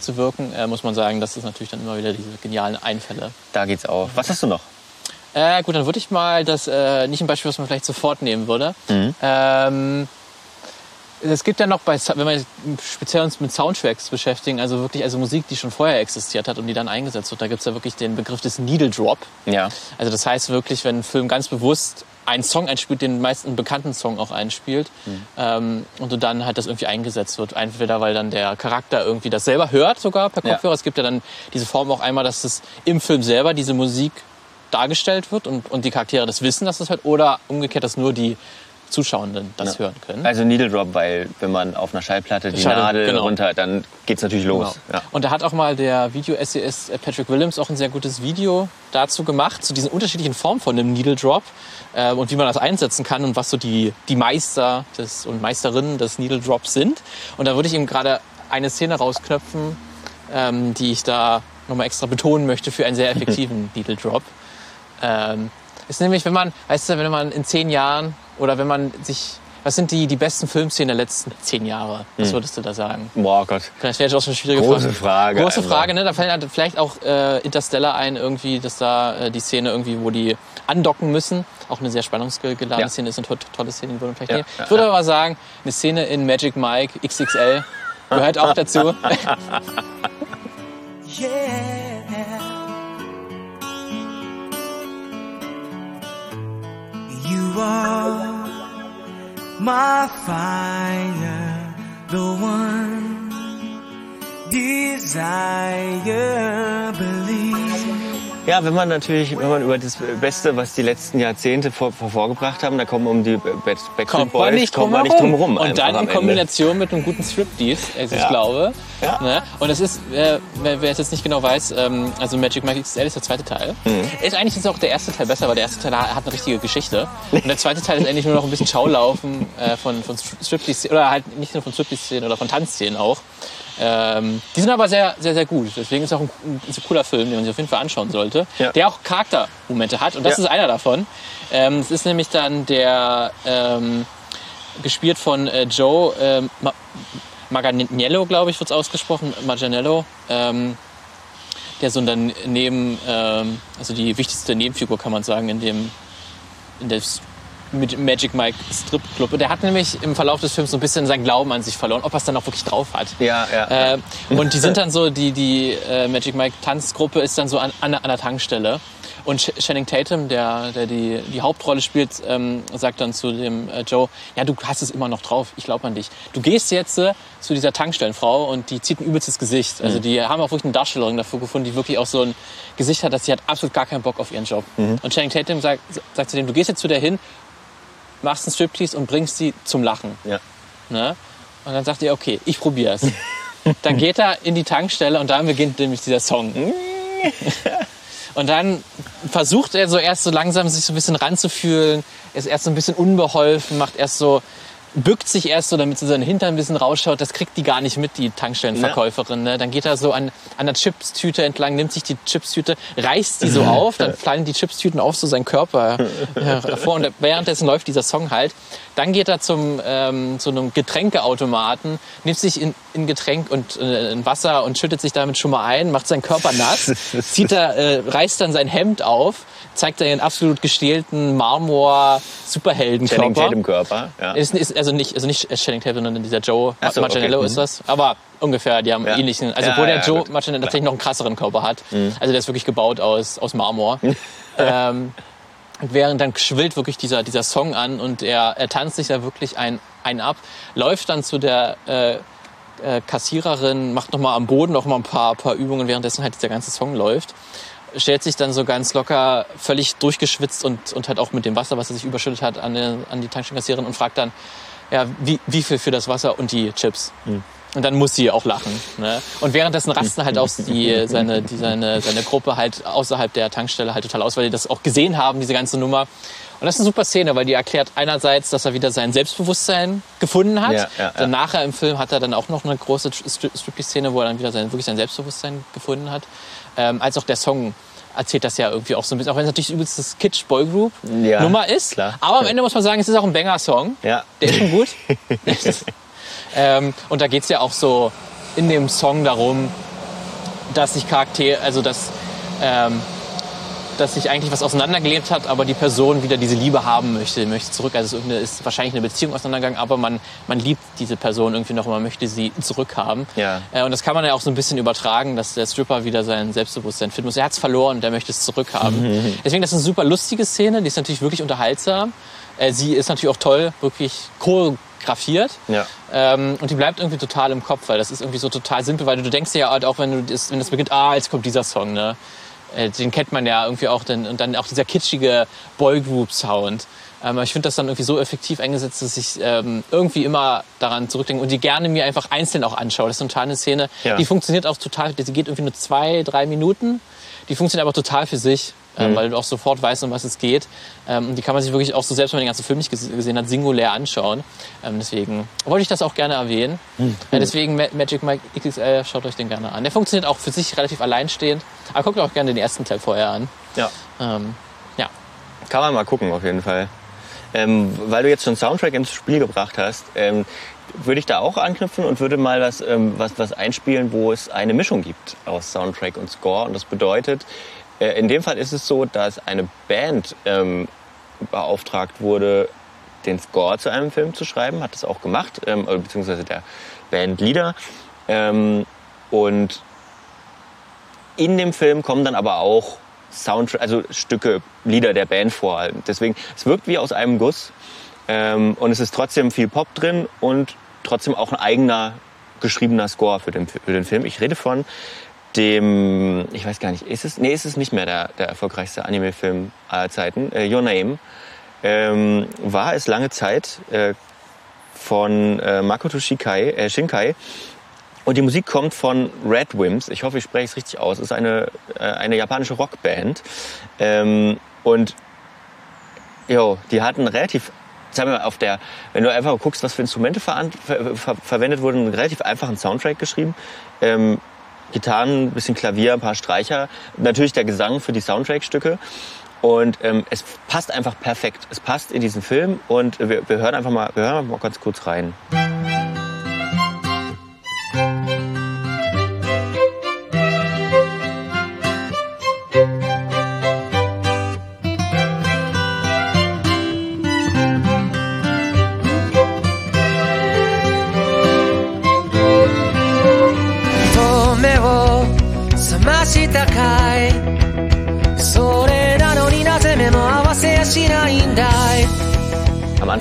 zu wirken, äh, muss man sagen, das ist natürlich dann immer wieder diese genialen Einfälle. Da geht's auf. Was hast du noch? Äh, gut, dann würde ich mal das, äh, nicht ein Beispiel, was man vielleicht sofort nehmen würde. Ähm, es gibt ja noch bei, wenn wir speziell uns mit Soundtracks beschäftigen, also wirklich also Musik, die schon vorher existiert hat und die dann eingesetzt wird, da gibt's ja wirklich den Begriff des Needle Drop. Ja. Also das heißt wirklich, wenn ein Film ganz bewusst einen Song einspielt, den meisten bekannten Song auch einspielt ähm, und du dann halt das irgendwie eingesetzt wird. Entweder weil dann der Charakter irgendwie das selber hört sogar per Ja. Kopfhörer. Es gibt ja dann diese Form auch einmal, dass es im Film selber diese Musik dargestellt wird und, und die Charaktere das wissen, dass das hört oder umgekehrt, dass nur die Zuschauenden das Ja. hören können. Also Needle Drop, weil wenn man auf einer Schallplatte die Schade, Nadel genau. runter, dann geht's natürlich los. Genau. Ja. Und da hat auch mal der Video-SES Patrick Williams auch ein sehr gutes Video dazu gemacht, zu diesen unterschiedlichen Formen von dem Needle Drop äh, und wie man das einsetzen kann und was so die, die Meister des, und Meisterinnen des Needle Drops sind. Und da würde ich ihm gerade eine Szene rausknöpfen, ähm, die ich da nochmal extra betonen möchte für einen sehr (laughs) effektiven Needle Drop. Ähm, ist nämlich, wenn man, weißt du, wenn man in zehn Jahren oder wenn man sich, was sind die, die besten Filmszenen der letzten zehn Jahre? Was würdest du da sagen? Boah Gott. Das wäre jetzt auch schon eine schwierige Große Frage Große einfach. Frage, ne? Da fällt halt vielleicht auch äh, Interstellar ein, irgendwie, dass da äh, die Szene irgendwie, wo die andocken müssen, auch eine sehr spannungsgeladene Ja. Szene ist, eine to tolle Szene, die würde man vielleicht Ja, nehmen. ja, ich würde ja. aber sagen, eine Szene in Magic Mike XXL gehört auch dazu. (laughs) You are my fire, the one desire. Ja, wenn man natürlich, wenn man über das Beste, was die letzten Jahrzehnte vor, vor, vorgebracht haben, da kommen um die Back- Backstreet kommt Boys, man nicht kommt man nicht drum rum. Und dann in. Kombination mit einem guten Striptease, also ich Ja. glaube. Ja. Ne? Und es ist, äh, wer, wer es jetzt nicht genau weiß, ähm, also Magic Mike XL ist der zweite Teil. Mhm. Ist eigentlich ist auch der erste Teil besser, weil der erste Teil hat eine richtige Geschichte. Und der zweite Teil ist eigentlich nur noch ein bisschen Schaulaufen äh, von, von Striptease, oder halt nicht nur von Striptease-Szenen oder von Tanzszenen auch. Ähm, die sind aber sehr, sehr, sehr gut. Deswegen ist es auch ein, ein, ein cooler Film, den man sich auf jeden Fall anschauen sollte. Ja. Der auch Charaktermomente hat. Und das Ja. ist einer davon. Ähm, es ist nämlich dann der ähm, gespielt von äh, Joe ähm, Ma Maganiello, glaube ich, wird es ausgesprochen. Maganiello. Ähm, der so dann neben, ähm, also die wichtigste Nebenfigur, kann man sagen, in dem in der mit Magic Mike Strip Club. Und der hat nämlich im Verlauf des Films so ein bisschen seinen Glauben an sich verloren, ob er es dann auch wirklich drauf hat. Ja, ja. Äh, und die sind dann so, die, die äh, Magic Mike Tanzgruppe ist dann so an, an, an der Tankstelle. Und Channing Tatum, der, der die, die Hauptrolle spielt, ähm, sagt dann zu dem äh, Joe, ja, du hast es immer noch drauf, ich glaube an dich. Du gehst jetzt äh, zu dieser Tankstellenfrau und die zieht ein übelstes Gesicht. Also die haben auch wirklich eine Darstellerin dafür gefunden, die wirklich auch so ein Gesicht hat, dass sie hat absolut gar keinen Bock auf ihren Job. Und Channing Tatum sagt, sagt zu dem, du gehst jetzt zu der hin, machst einen Striptease und bringst sie zum Lachen. ja. Ne? Und dann sagt er, okay, ich probier's. (laughs) dann geht er in die Tankstelle und dann beginnt nämlich dieser Song. (laughs) Und dann versucht er so erst so langsam sich so ein bisschen ranzufühlen, ist erst so ein bisschen unbeholfen, macht erst so, bückt sich erst so, damit so sein Hintern ein bisschen rausschaut. Das kriegt die gar nicht mit, die Tankstellenverkäuferin. Ne? Dann geht er so an, an der Chipstüte entlang, nimmt sich die Chipstüte, reißt die so (laughs) auf, dann fallen die Chipstüten auf so seinen Körper (laughs) hervor. Und währenddessen läuft dieser Song halt. Dann geht er zum ähm, zu einem Getränkeautomaten, nimmt sich in, in Getränk und äh, in Wasser und schüttet sich damit schon mal ein, macht seinen Körper nass, (laughs) zieht er, äh, reißt dann sein Hemd auf, zeigt seinen absolut gestählten Marmor Channing Superheldenkörper. Tatum Körper. Ja. Ist, ist also nicht also nicht Channing Tatum, sondern dieser Joe Ach so, Marginello okay. ist das. Aber ungefähr, die haben Ja. ähnlichen. Also Ja, wo der ja, Joe gut. Mhm. Marginello tatsächlich noch einen krasseren Körper hat. Also der ist wirklich gebaut aus aus Marmor. (laughs) ähm, und während dann schwillt wirklich dieser, dieser Song an und er, er tanzt sich da wirklich ein, ein ab, läuft dann zu der äh, äh, Kassiererin, macht nochmal am Boden noch mal ein paar, paar Übungen, währenddessen halt dieser ganze Song läuft. Stellt sich dann so ganz locker, völlig durchgeschwitzt und, und halt auch mit dem Wasser, was er sich überschüttet hat, an, die- an die Tankstellenkassiererin und fragt dann, ja, wie, wie viel für das Wasser und die Chips. Und dann muss sie auch lachen. Ne? Und währenddessen rasten halt auch (laughs) die, seine, die, seine, seine Gruppe halt außerhalb der Tankstelle halt total aus, weil die das auch gesehen haben, diese ganze Nummer. Und das ist eine super Szene, weil die erklärt einerseits, dass er wieder sein Selbstbewusstsein gefunden hat. Ja, ja, ja. Dann nachher im Film hat er dann auch noch eine große Stri- Striptease-Szene, wo er dann wieder sein, wirklich sein Selbstbewusstsein gefunden hat. Ähm, als auch der Song erzählt das ja irgendwie auch so ein bisschen, auch wenn es natürlich übelst das Kitsch-Boygroup-Nummer Ja, ist. klar. Aber am Ende muss man sagen, es ist auch ein Banger-Song. Ja. Der ist schon gut. (laughs) ähm, und da geht's ja auch so in dem Song darum, dass sich Charakter, also dass, ähm, dass sich eigentlich was auseinandergelebt hat, aber die Person wieder diese Liebe haben möchte, möchte zurück. Also es ist, wahrscheinlich eine Beziehung auseinandergegangen, aber man, man liebt diese Person irgendwie noch und man möchte sie zurückhaben. Ja. Äh, und das kann man ja auch so ein bisschen übertragen, dass der Stripper wieder sein Selbstbewusstsein finden muss. Er hat's verloren und er möchte es zurückhaben. Deswegen, das ist eine super lustige Szene, die ist natürlich wirklich unterhaltsam. Äh, sie ist natürlich auch toll, wirklich choreografiert. Ja. Ähm, und die bleibt irgendwie total im Kopf, weil das ist irgendwie so total simpel, weil du, denkst dir ja halt auch, wenn du das, wenn das beginnt, ah, jetzt kommt dieser Song, ne? Äh, Den kennt man ja irgendwie auch, denn, und dann auch dieser kitschige Boygroup-Sound. Ähm, ich finde das dann irgendwie so effektiv eingesetzt, dass ich ähm, irgendwie immer daran zurückdenke und die gerne mir einfach einzeln auch anschaue. Das ist total eine Szene, Ja. die funktioniert auch total, die geht irgendwie nur zwei, drei Minuten. Die funktioniert aber total für sich, ähm, weil du auch sofort weißt, um was es geht. Ähm, die kann man sich wirklich auch so, selbst wenn man den ganzen Film nicht ges- gesehen hat, singulär anschauen. Ähm, deswegen wollte ich das auch gerne erwähnen. Äh, deswegen Ma- Magic Mike XXL, schaut euch den gerne an. Der funktioniert auch für sich relativ alleinstehend. Aber guckt auch gerne den ersten Teil vorher an. ja. Ähm, ja. Kann man mal gucken, auf jeden Fall. Ähm, weil du jetzt schon Soundtrack ins Spiel gebracht hast, ähm, würde ich da auch anknüpfen und würde mal was, ähm, was, was einspielen, wo es eine Mischung gibt aus Soundtrack und Score. Und das bedeutet, in dem Fall ist es so, dass eine Band ähm, beauftragt wurde, den Score zu einem Film zu schreiben, hat das auch gemacht, ähm, beziehungsweise der Bandleader. Ähm, und in dem Film kommen dann aber auch Soundtrack, also Stücke, Lieder der Band vor. Deswegen, es wirkt wie aus einem Guss. Ähm, und es ist trotzdem viel Pop drin und trotzdem auch ein eigener geschriebener Score für den, für den Film. Ich rede von dem, ich weiß gar nicht, ist es, nee, ist es nicht mehr der, der erfolgreichste Anime-Film aller Zeiten. Äh, Your Name ähm, war es lange Zeit äh, von äh, Makoto Shikai, äh, Shinkai. Und die Musik kommt von Red Wimps. Ich hoffe, ich spreche es richtig aus. Es ist eine, äh, eine japanische Rockband. Ähm, und jo, die hatten relativ, sagen wir mal, auf der, wenn du einfach guckst, was für Instrumente ver ver ver verwendet wurden, einen relativ einfachen Soundtrack geschrieben. Ähm, Gitarren, ein bisschen Klavier, ein paar Streicher. Natürlich der Gesang für die Soundtrack-Stücke. Und ähm, es passt einfach perfekt. Es passt in diesen Film und wir, wir hören einfach mal, wir hören mal ganz kurz rein.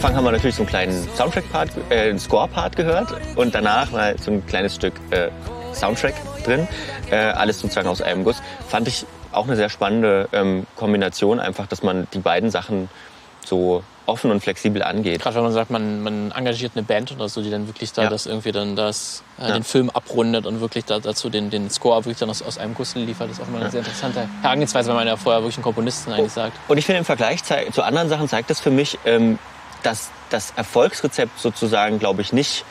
Anfang haben wir natürlich so einen kleinen Soundtrack-Part, äh, Score-Part gehört und danach mal so ein kleines Stück äh, Soundtrack drin. Äh, alles sozusagen aus einem Guss. Fand ich auch eine sehr spannende ähm, Kombination, einfach, dass man die beiden Sachen so offen und flexibel angeht. Gerade wenn man sagt, man, man engagiert eine Band oder so, die dann wirklich da Ja. das irgendwie dann das, äh, Ja. den Film abrundet und wirklich da, dazu den, den Score wirklich dann aus, aus einem Guss liefert, ist auch immer eine sehr interessante Herangehensweise, weil man ja vorher wirklich einen Komponisten eigentlich sagt. Und ich finde, im Vergleich zu anderen Sachen zeigt das für mich, ähm, dass das Erfolgsrezept sozusagen, glaube ich, nicht.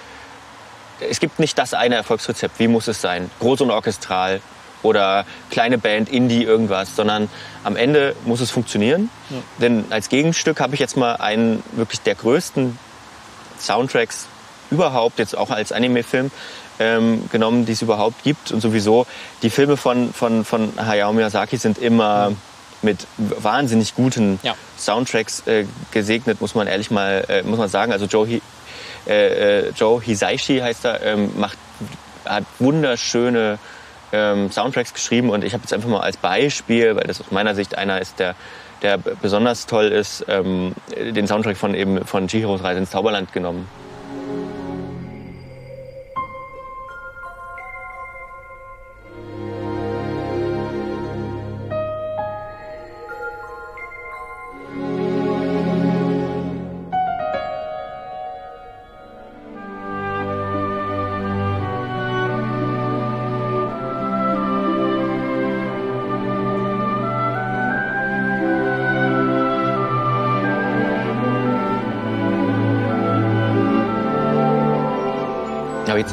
Es gibt nicht das eine Erfolgsrezept. Wie muss es sein? Groß und orchestral oder kleine Band, Indie, irgendwas, sondern am Ende muss es funktionieren. Denn als Gegenstück habe ich jetzt mal einen wirklich der größten Soundtracks überhaupt, jetzt auch als Anime-Film, ähm, genommen, die es überhaupt gibt. Und sowieso, die Filme von, von, von Hayao Miyazaki sind immer mit wahnsinnig guten Ja. Soundtracks äh, gesegnet, muss man ehrlich mal äh, muss man sagen. Also Joe, Hi, äh, äh, Joe Hisaishi heißt er, ähm, macht, hat wunderschöne ähm, Soundtracks geschrieben und ich habe jetzt einfach mal als Beispiel, weil das aus meiner Sicht einer ist, der der besonders toll ist, ähm, den Soundtrack von eben von Chihiros Reise ins Zauberland genommen.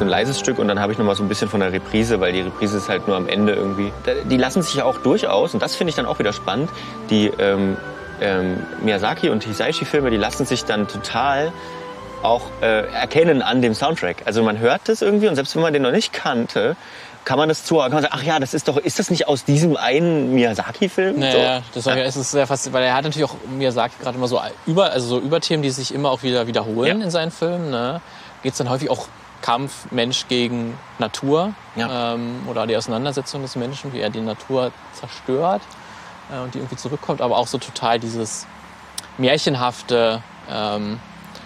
So ein leises Stück und dann habe ich noch mal so ein bisschen von der Reprise, weil die Reprise ist halt nur am Ende irgendwie. Die lassen sich ja auch durchaus, und das finde ich dann auch wieder spannend, die ähm, ähm, Miyazaki und Hisaishi-Filme, die lassen sich dann total auch äh, erkennen an dem Soundtrack. Also man hört das irgendwie und selbst wenn man den noch nicht kannte, kann man das zuordnen. Kann man sagen, ach ja, das ist doch, ist das nicht aus diesem einen Miyazaki-Film? Naja, so. das war, ja. es ist sehr fast, weil er hat natürlich auch Miyazaki gerade immer so über, also so Überthemen, die sich immer auch wieder wiederholen Ja. in seinen Filmen. Ne? Geht es dann häufig auch Kampf Mensch gegen Natur Ja. ähm, oder die Auseinandersetzung des Menschen, wie er die Natur zerstört äh, und die irgendwie zurückkommt, aber auch so total dieses märchenhafte, ähm,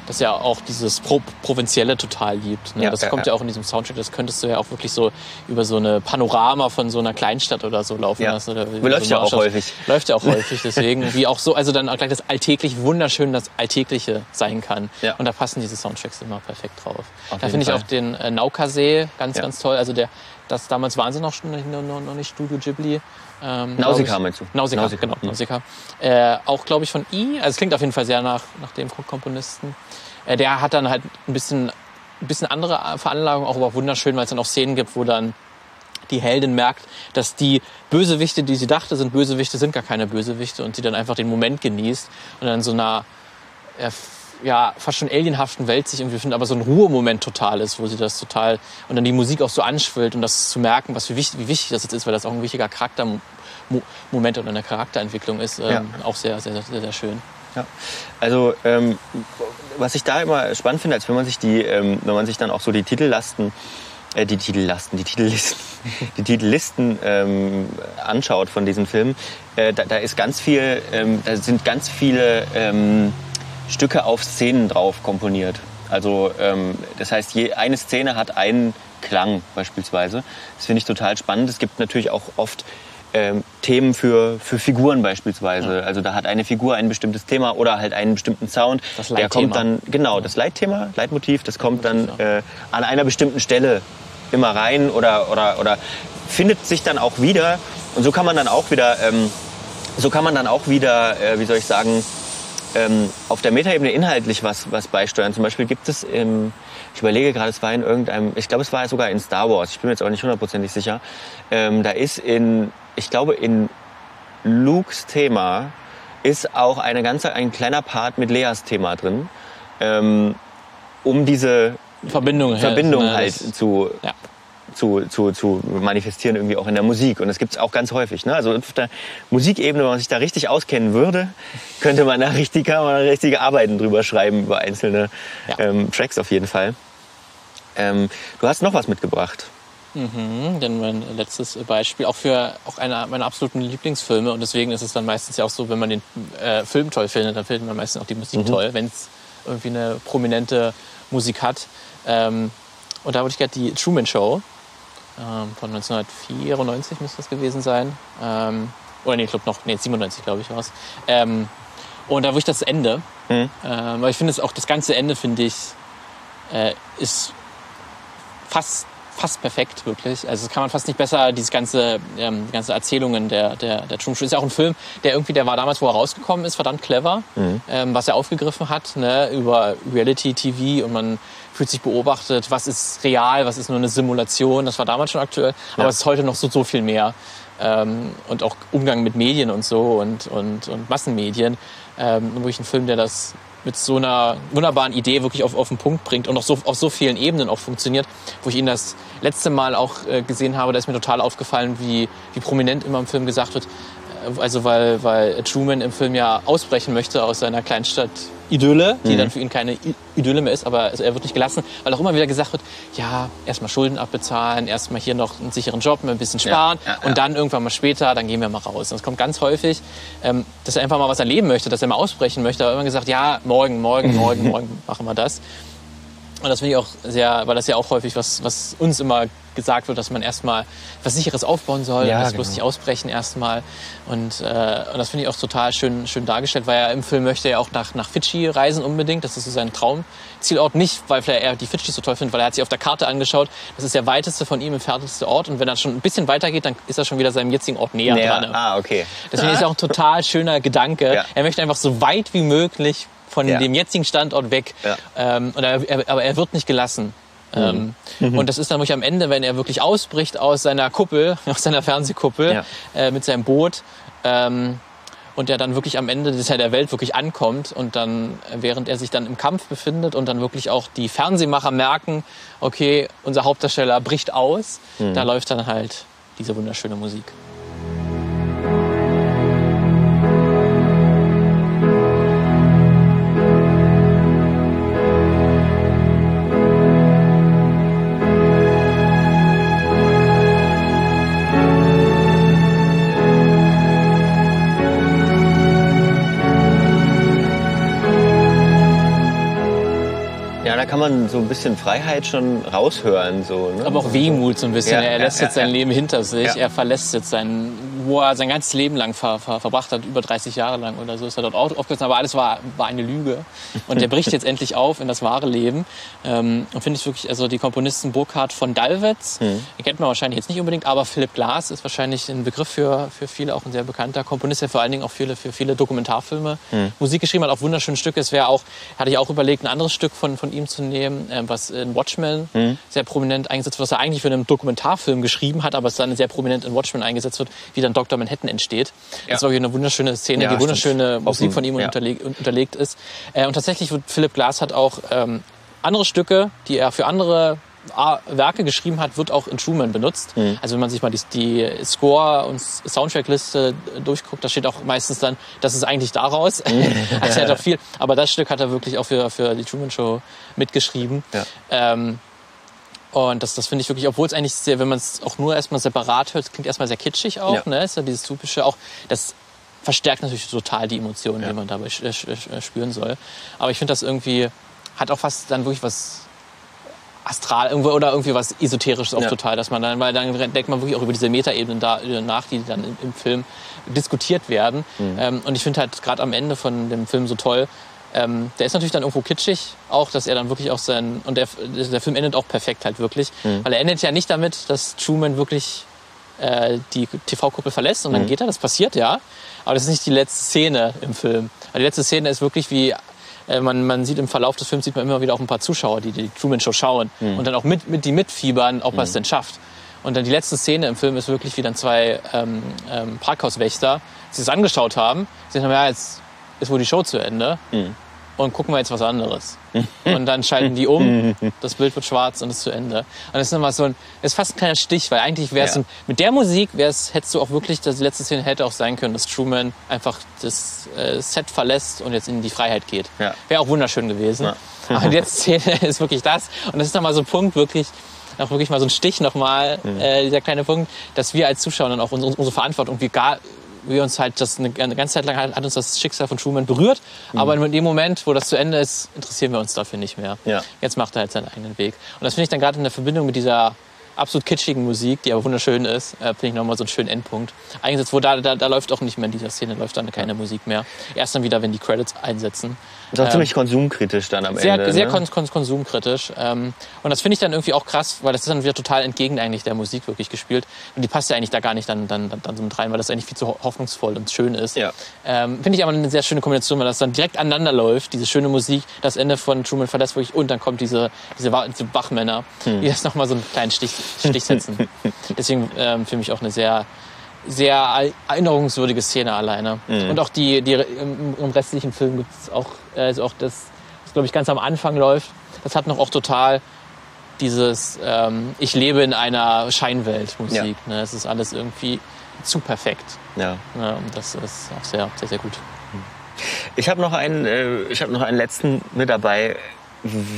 das ja auch dieses Pro Provinzielle total liebt. Ne? Ja, das ja, kommt ja. ja auch in diesem Soundtrack. Das könntest du ja auch wirklich so über so eine Panorama von so einer Kleinstadt oder so laufen lassen. Oder Läuft so ja auch häufig. Läuft ja auch (laughs) häufig. Deswegen, wie auch so, also dann auch gleich das alltäglich wunderschön das Alltägliche sein kann. Ja. Und da passen diese Soundtracks immer perfekt drauf. Auf da finde ich auch den äh, Naukasee ganz, ganz toll. Also der, das damals waren sie noch, noch, noch nicht Studio Ghibli. Ähm, Nausicaa meinst du? Nausicaa, Nausicaa, genau, mhm. Nausicaa. Äh, auch, glaube ich, von I. Also es klingt auf jeden Fall sehr nach, nach dem Komponisten. Äh, der hat dann halt ein bisschen, ein bisschen andere Veranlagung, auch aber wunderschön, weil es dann auch Szenen gibt, wo dann die Heldin merkt, dass die Bösewichte, die sie dachte, sind Bösewichte, sind gar keine Bösewichte und sie dann einfach den Moment genießt und dann so einer äh, ja, fast schon alienhaften Welt sich irgendwie findet, aber so ein Ruhemoment total ist, wo sie das total und dann die Musik auch so anschwillt und das zu merken, was wie wichtig, wie wichtig das jetzt ist, weil das auch ein wichtiger Charaktermoment oder eine Charakterentwicklung ist, ähm, Ja. auch sehr, sehr, sehr, sehr schön. Ja. Also ähm, was ich da immer spannend finde, als wenn man sich die, ähm, wenn man sich dann auch so die Titellasten, äh, die Titellasten, die Titellisten, (laughs) die Titellisten ähm, anschaut von diesen Filmen, äh, da, da ist ganz viel, ähm, da sind ganz viele ähm, Stücke auf Szenen drauf komponiert. Also ähm, das heißt, je, eine Szene hat einen Klang beispielsweise. Das finde ich total spannend. Es gibt natürlich auch oft ähm, Themen für, für Figuren beispielsweise. Also da hat eine Figur ein bestimmtes Thema oder halt einen bestimmten Sound. Das Der Leitthema. kommt dann, genau, das Leitthema, Leitmotiv, das kommt dann äh, an einer bestimmten Stelle immer rein oder, oder, oder findet sich dann auch wieder. Und so kann man dann auch wieder, ähm, so kann man dann auch wieder, äh, wie soll ich sagen, ähm, auf der Metaebene inhaltlich was, was beisteuern. Zum Beispiel gibt es im, ich überlege gerade, es war in irgendeinem, ich glaube, es war sogar in Star Wars, ich bin mir jetzt auch nicht hundertprozentig sicher. Ähm, da ist in, ich glaube, in Lukes Thema ist auch eine ganze, ein kleiner Part mit Leas Thema drin, ähm, um diese Verbindung, Verbindung halt das- zu, Ja. Zu, zu, zu manifestieren irgendwie auch in der Musik. Und das gibt's auch ganz häufig. Ne? Also auf der Musikebene, wenn man sich da richtig auskennen würde, könnte man da richtig, kann man richtige Arbeiten drüber schreiben über einzelne Ja. ähm, Tracks auf jeden Fall. Ähm, du hast noch was mitgebracht. Mhm, denn mein letztes Beispiel, auch für auch einer meiner absoluten Lieblingsfilme. Und deswegen ist es dann meistens ja auch so, wenn man den äh, Film toll findet, dann findet man meistens auch die Musik Mhm. toll, wenn es irgendwie eine prominente Musik hat. Ähm, und da würde ich gerne die Truman Show ähm, von 1994 müsste das gewesen sein. Ähm, oder nee, ich glaube noch, nee, 97 glaube ich war es. Ähm, und da würde ich das Ende, Mhm. ähm, weil ich finde es auch, das ganze Ende finde ich, äh, ist fast fast perfekt, wirklich. Also das kann man fast nicht besser, dieses ganze, ähm, die ganze Erzählungen der, der, der Show. Ist ja auch ein Film, der irgendwie, der war damals, wo er rausgekommen ist, verdammt clever, ähm, was er aufgegriffen hat, ne, über Reality-TV und man fühlt sich beobachtet, was ist real, was ist nur eine Simulation. Das war damals schon aktuell, aber es ist heute noch so, so viel mehr. Ähm, und auch Umgang mit Medien und so und, und, und Massenmedien. Ähm, wirklich ein Film, der das mit so einer wunderbaren Idee wirklich auf, auf den Punkt bringt und auch so, auf so vielen Ebenen auch funktioniert, wo ich ihn das letzte Mal auch äh, gesehen habe, da ist mir total aufgefallen, wie, wie prominent immer im Film gesagt wird, also weil, weil Truman im Film ja ausbrechen möchte aus seiner Kleinstadt Idylle, die dann für ihn keine Idylle mehr ist, aber also er wird nicht gelassen, weil auch immer wieder gesagt wird, ja, erstmal Schulden abbezahlen, erstmal hier noch einen sicheren Job, ein bisschen sparen ja, ja. und dann irgendwann mal später, dann gehen wir mal raus. Und es kommt ganz häufig, ähm, dass er einfach mal was erleben möchte, dass er mal ausbrechen möchte, aber immer gesagt, ja, morgen, morgen, morgen, (laughs) morgen machen wir das. Und das finde ich auch sehr, weil das ja auch häufig was, was uns immer gesagt wird, dass man erstmal was Sicheres aufbauen soll, Ja, das bloß genau. nicht ausbrechen erstmal. Und, äh, und das finde ich auch total schön, schön dargestellt, weil er im Film möchte ja auch nach, nach Fidschi reisen unbedingt. Das ist so sein Traumzielort. Nicht, weil er die Fidschi so toll findet, weil er hat sich auf der Karte angeschaut. Das ist der weiteste von ihm entfernteste Ort. Und wenn er schon ein bisschen weiter geht, dann ist er schon wieder seinem jetzigen Ort näher Näher- dran. Ah, okay. Deswegen ist es auch ein (laughs) total schöner Gedanke. Ja. Er möchte einfach so weit wie möglich von Ja. dem jetzigen Standort weg. Ja. Ähm, und er, er, aber er wird nicht gelassen. Ähm, Und das ist dann wirklich am Ende, wenn er wirklich ausbricht aus seiner Kuppel, (laughs) aus seiner Fernsehkuppel Ja. äh, mit seinem Boot. Ähm, und er dann wirklich am Ende des der Welt wirklich ankommt und dann, äh, während er sich dann im Kampf befindet und dann wirklich auch die Fernsehmacher merken, okay, unser Hauptdarsteller bricht aus, da läuft dann halt diese wunderschöne Musik. Kann man so ein bisschen Freiheit schon raushören. So, ne? Aber auch Wehmut so ein bisschen. Ja, er lässt ja, jetzt sein. Leben hinter sich. Er verlässt jetzt sein, wo er sein ganzes Leben lang ver, ver, verbracht hat, über 30 Jahre lang oder so, ist er dort auch aufgewachsen. Aber alles war, war eine Lüge. Und er bricht jetzt endlich auf in das wahre Leben. Ähm, und finde ich wirklich, also die Komponisten Burkhard von Dalwetz, Mhm. kennt man wahrscheinlich jetzt nicht unbedingt, aber Philipp Glass ist wahrscheinlich ein Begriff für, für viele, auch ein sehr bekannter Komponist, der vor allen Dingen auch viele, für viele Dokumentarfilme Mhm. Musik geschrieben hat, auch wunderschöne Stücke. Es wäre auch, hatte ich auch überlegt, ein anderes Stück von, von ihm zu nehmen, ähm, was in Watchmen Mhm. sehr prominent eingesetzt wird, was er eigentlich für einen Dokumentarfilm geschrieben hat, aber es dann sehr prominent in Watchmen eingesetzt wird, wie dann Dr. Manhattan entsteht. Das war wirklich eine wunderschöne Szene, Ja, die wunderschöne stimmt. Musik von ihm ja. unterleg unterlegt ist. Äh, und tatsächlich wird Philipp Glass hat auch ähm, andere Stücke, die er für andere Werke geschrieben hat, wird auch in Truman benutzt. Mhm. Also wenn man sich mal die, die Score- und Soundtrackliste durchguckt, da steht auch meistens dann, das ist eigentlich daraus. also er hat auch viel, aber das Stück hat er wirklich auch für, für die Truman Show mitgeschrieben. Ja. Ähm, und das, das finde ich wirklich, obwohl es eigentlich sehr, wenn man es auch nur erstmal separat hört, klingt erstmal sehr kitschig auch, Ja. ne? Ist ja dieses typische auch, das verstärkt natürlich total die Emotionen, Ja. die man dabei spüren soll. Aber ich finde das irgendwie, hat auch fast dann wirklich was astral irgendwo oder irgendwie was esoterisches auch Ja. total, dass man dann, weil dann denkt man wirklich auch über diese Metaebenen da äh, nach, die dann im, im Film diskutiert werden. Mhm. Ähm, und ich finde halt gerade am Ende von dem Film so toll, ähm, der ist natürlich dann irgendwo kitschig, auch, dass er dann wirklich auch sein, und der, der Film endet auch perfekt halt wirklich, Mhm. weil er endet ja nicht damit, dass Truman wirklich äh, die TV-Kuppel verlässt und dann geht er, das passiert ja, aber das ist nicht die letzte Szene im Film. Also die letzte Szene ist wirklich wie, äh, man, man sieht im Verlauf des Films, sieht man immer wieder auch ein paar Zuschauer, die die Truman-Show schauen und dann auch mit, mit die mitfiebern, ob er es denn schafft. Und dann die letzte Szene im Film ist wirklich, wie dann zwei ähm, ähm, Parkhauswächter sich das angeschaut haben. Sie sagen, ja, jetzt ist wohl die Show zu Ende und gucken wir jetzt was anderes. Und dann schalten die um, (laughs) das Bild wird schwarz und ist zu Ende. Und das ist nochmal so ein, das ist fast ein kleiner Stich, weil eigentlich wäre es, Ja. mit der Musik wär's, hättest du auch wirklich, das letzte Szene hätte auch sein können, dass Truman einfach das äh, Set verlässt und jetzt in die Freiheit geht. Ja. Wäre auch wunderschön gewesen. Ja. Aber die letzte Szene ist wirklich das. Und das ist nochmal so ein Punkt, wirklich, auch wirklich mal so ein Stich nochmal, äh, dieser kleine Punkt, dass wir als Zuschauer dann auch unsere, unsere Verantwortung, wir gar, wir uns halt das eine, ganze Zeit lang hat, hat uns das Schicksal von Truman berührt, aber in dem Moment, wo das zu Ende ist, interessieren wir uns dafür nicht mehr. Ja. Jetzt macht er halt seinen eigenen Weg. Und das finde ich dann gerade in der Verbindung mit dieser absolut kitschigen Musik, die aber wunderschön ist, äh, finde ich nochmal so einen schönen Endpunkt. Eingesetzt, wo da, da, da läuft auch nicht mehr in dieser Szene, läuft dann keine Musik mehr. Erst dann wieder, wenn die Credits einsetzen. Ist auch Ähm, ziemlich konsumkritisch dann am sehr, Ende. sehr ne? kon kon konsumkritisch. Ähm, und das finde ich dann irgendwie auch krass, weil das ist dann wieder total entgegen eigentlich der Musik wirklich gespielt. Und die passt ja eigentlich da gar nicht dann, dann, dann, dann so mit rein, weil das eigentlich viel zu ho- hoffnungsvoll und schön ist. Ja. Ähm, finde ich aber eine sehr schöne Kombination, weil das dann direkt aneinander läuft, diese schöne Musik, das Ende von Truman verlässt wirklich und dann kommt diese, diese, diese Wachmänner, Hm. die das nochmal so einen kleinen Stich, Stich setzen. (laughs) Deswegen ähm, für mich auch eine sehr sehr erinnerungswürdige Szene alleine. Mhm. Und auch die, die im, im restlichen Film gibt es auch, also auch das, was glaube ich ganz am Anfang läuft, das hat noch auch total dieses ähm, Ich lebe in einer Scheinwelt Musik. Ne? Es ist alles irgendwie zu perfekt. Ja. Ne? Und das ist auch sehr, sehr, sehr gut. Ich habe noch einen, äh, ich habe noch einen letzten mit dabei,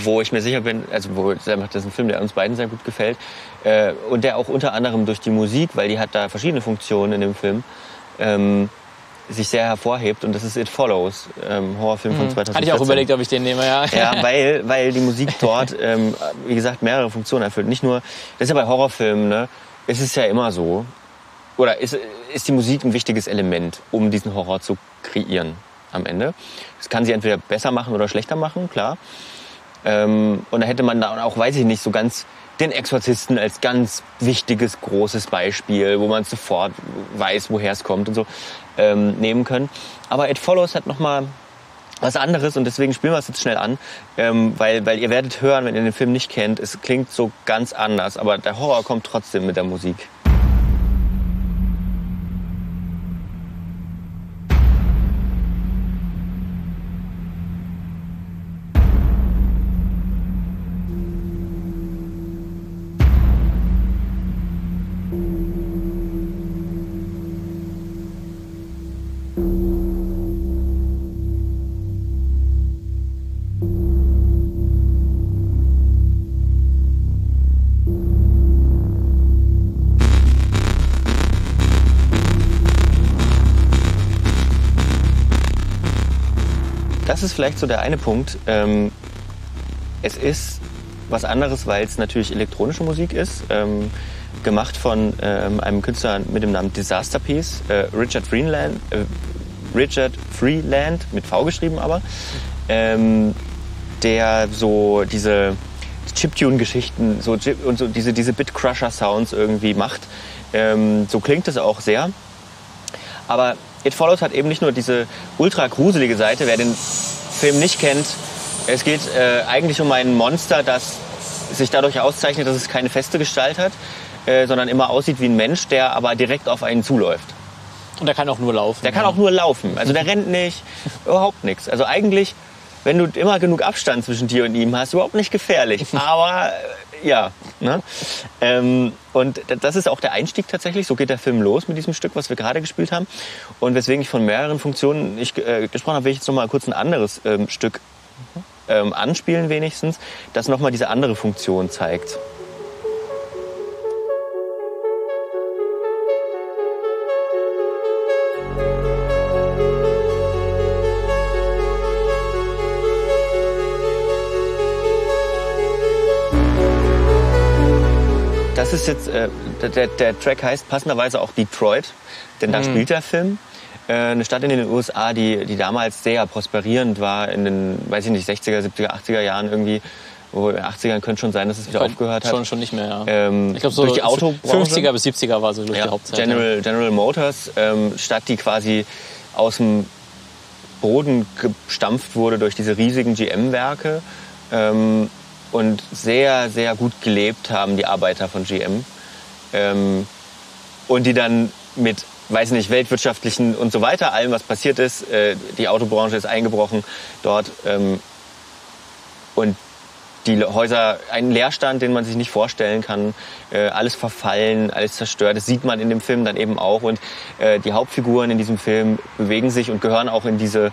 wo ich mir sicher bin, also wo das ist ein Film, der uns beiden sehr gut gefällt äh, und der auch unter anderem durch die Musik, weil die hat da verschiedene Funktionen in dem Film, ähm, sich sehr hervorhebt und das ist It Follows, ähm, Horrorfilm von 2014. Hatte ich auch überlegt, ob ich den nehme, ja. Ja, (laughs) weil, weil die Musik dort, ähm, wie gesagt, mehrere Funktionen erfüllt. Nicht nur, das ist ja bei Horrorfilmen, ne? Es ist ja immer so, oder ist, ist die Musik ein wichtiges Element, um diesen Horror zu kreieren am Ende. Das kann sie entweder besser machen oder schlechter machen, klar. Ähm, und da hätte man da auch, weiß ich nicht, so ganz den Exorzisten als ganz wichtiges, großes Beispiel, wo man sofort weiß, woher es kommt und so, ähm, nehmen können. Aber It Follows hat nochmal was anderes und deswegen spielen wir es jetzt schnell an, ähm, weil, weil ihr werdet hören, wenn ihr den Film nicht kennt, es klingt so ganz anders, aber der Horror kommt trotzdem mit der Musik. Ist vielleicht so der eine Punkt. Ähm, es ist was anderes, weil es natürlich elektronische Musik ist, ähm, gemacht von ähm, einem Künstler mit dem Namen Disaster Piece, äh, Richard Freeland, äh, Richard Freeland mit V geschrieben aber, ähm, der so diese Chiptune-Geschichten so Chip und so diese diese Bit-Crusher-Sounds irgendwie macht. Ähm, so klingt es auch sehr. Aber It Follows hat eben nicht nur diese ultra gruselige Seite. Wer den Film nicht kennt, es geht äh, eigentlich um ein Monster, das sich dadurch auszeichnet, dass es keine feste Gestalt hat, äh, sondern immer aussieht wie ein Mensch, der aber direkt auf einen zuläuft. Und der kann auch nur laufen. Der kann auch nur laufen. Also der rennt nicht, (laughs) überhaupt nichts. Also eigentlich, wenn du immer genug Abstand zwischen dir und ihm hast, überhaupt nicht gefährlich. (laughs) Aber ja. Ne? Ähm, und das ist auch der Einstieg tatsächlich. So geht der Film los mit diesem Stück, was wir gerade gespielt haben. Und weswegen ich von mehreren Funktionen ich, äh, gesprochen habe, will ich jetzt noch mal kurz ein anderes ähm, Stück ähm, anspielen wenigstens, das nochmal diese andere Funktion zeigt. Ist jetzt, äh, der, der Track heißt passenderweise auch Detroit, denn da spielt der Film. Äh, eine Stadt in den USA, die, die damals sehr prosperierend war, in den, weiß ich nicht, 60er, 70er, 80er Jahren irgendwie. Wo in den 80ern könnte schon sein, dass es wieder aufgehört hat. Schon, schon nicht mehr, ja. Ähm, ich glaube, so durch die Autobranche. 50er bis 70er war so durch die Ja, Hauptzeit. General, General Motors, ähm, Stadt, die quasi aus dem Boden gestampft wurde durch diese riesigen GM-Werke ähm, und sehr, sehr gut gelebt haben die Arbeiter von GM. Ähm, und die dann mit, weiß nicht, weltwirtschaftlichen und so weiter, allem, was passiert ist, äh, die Autobranche ist eingebrochen dort ähm, und die Häuser, ein Leerstand, den man sich nicht vorstellen kann, äh, alles verfallen, alles zerstört. Das sieht man in dem Film dann eben auch. Und äh, die Hauptfiguren in diesem Film bewegen sich und gehören auch in diese,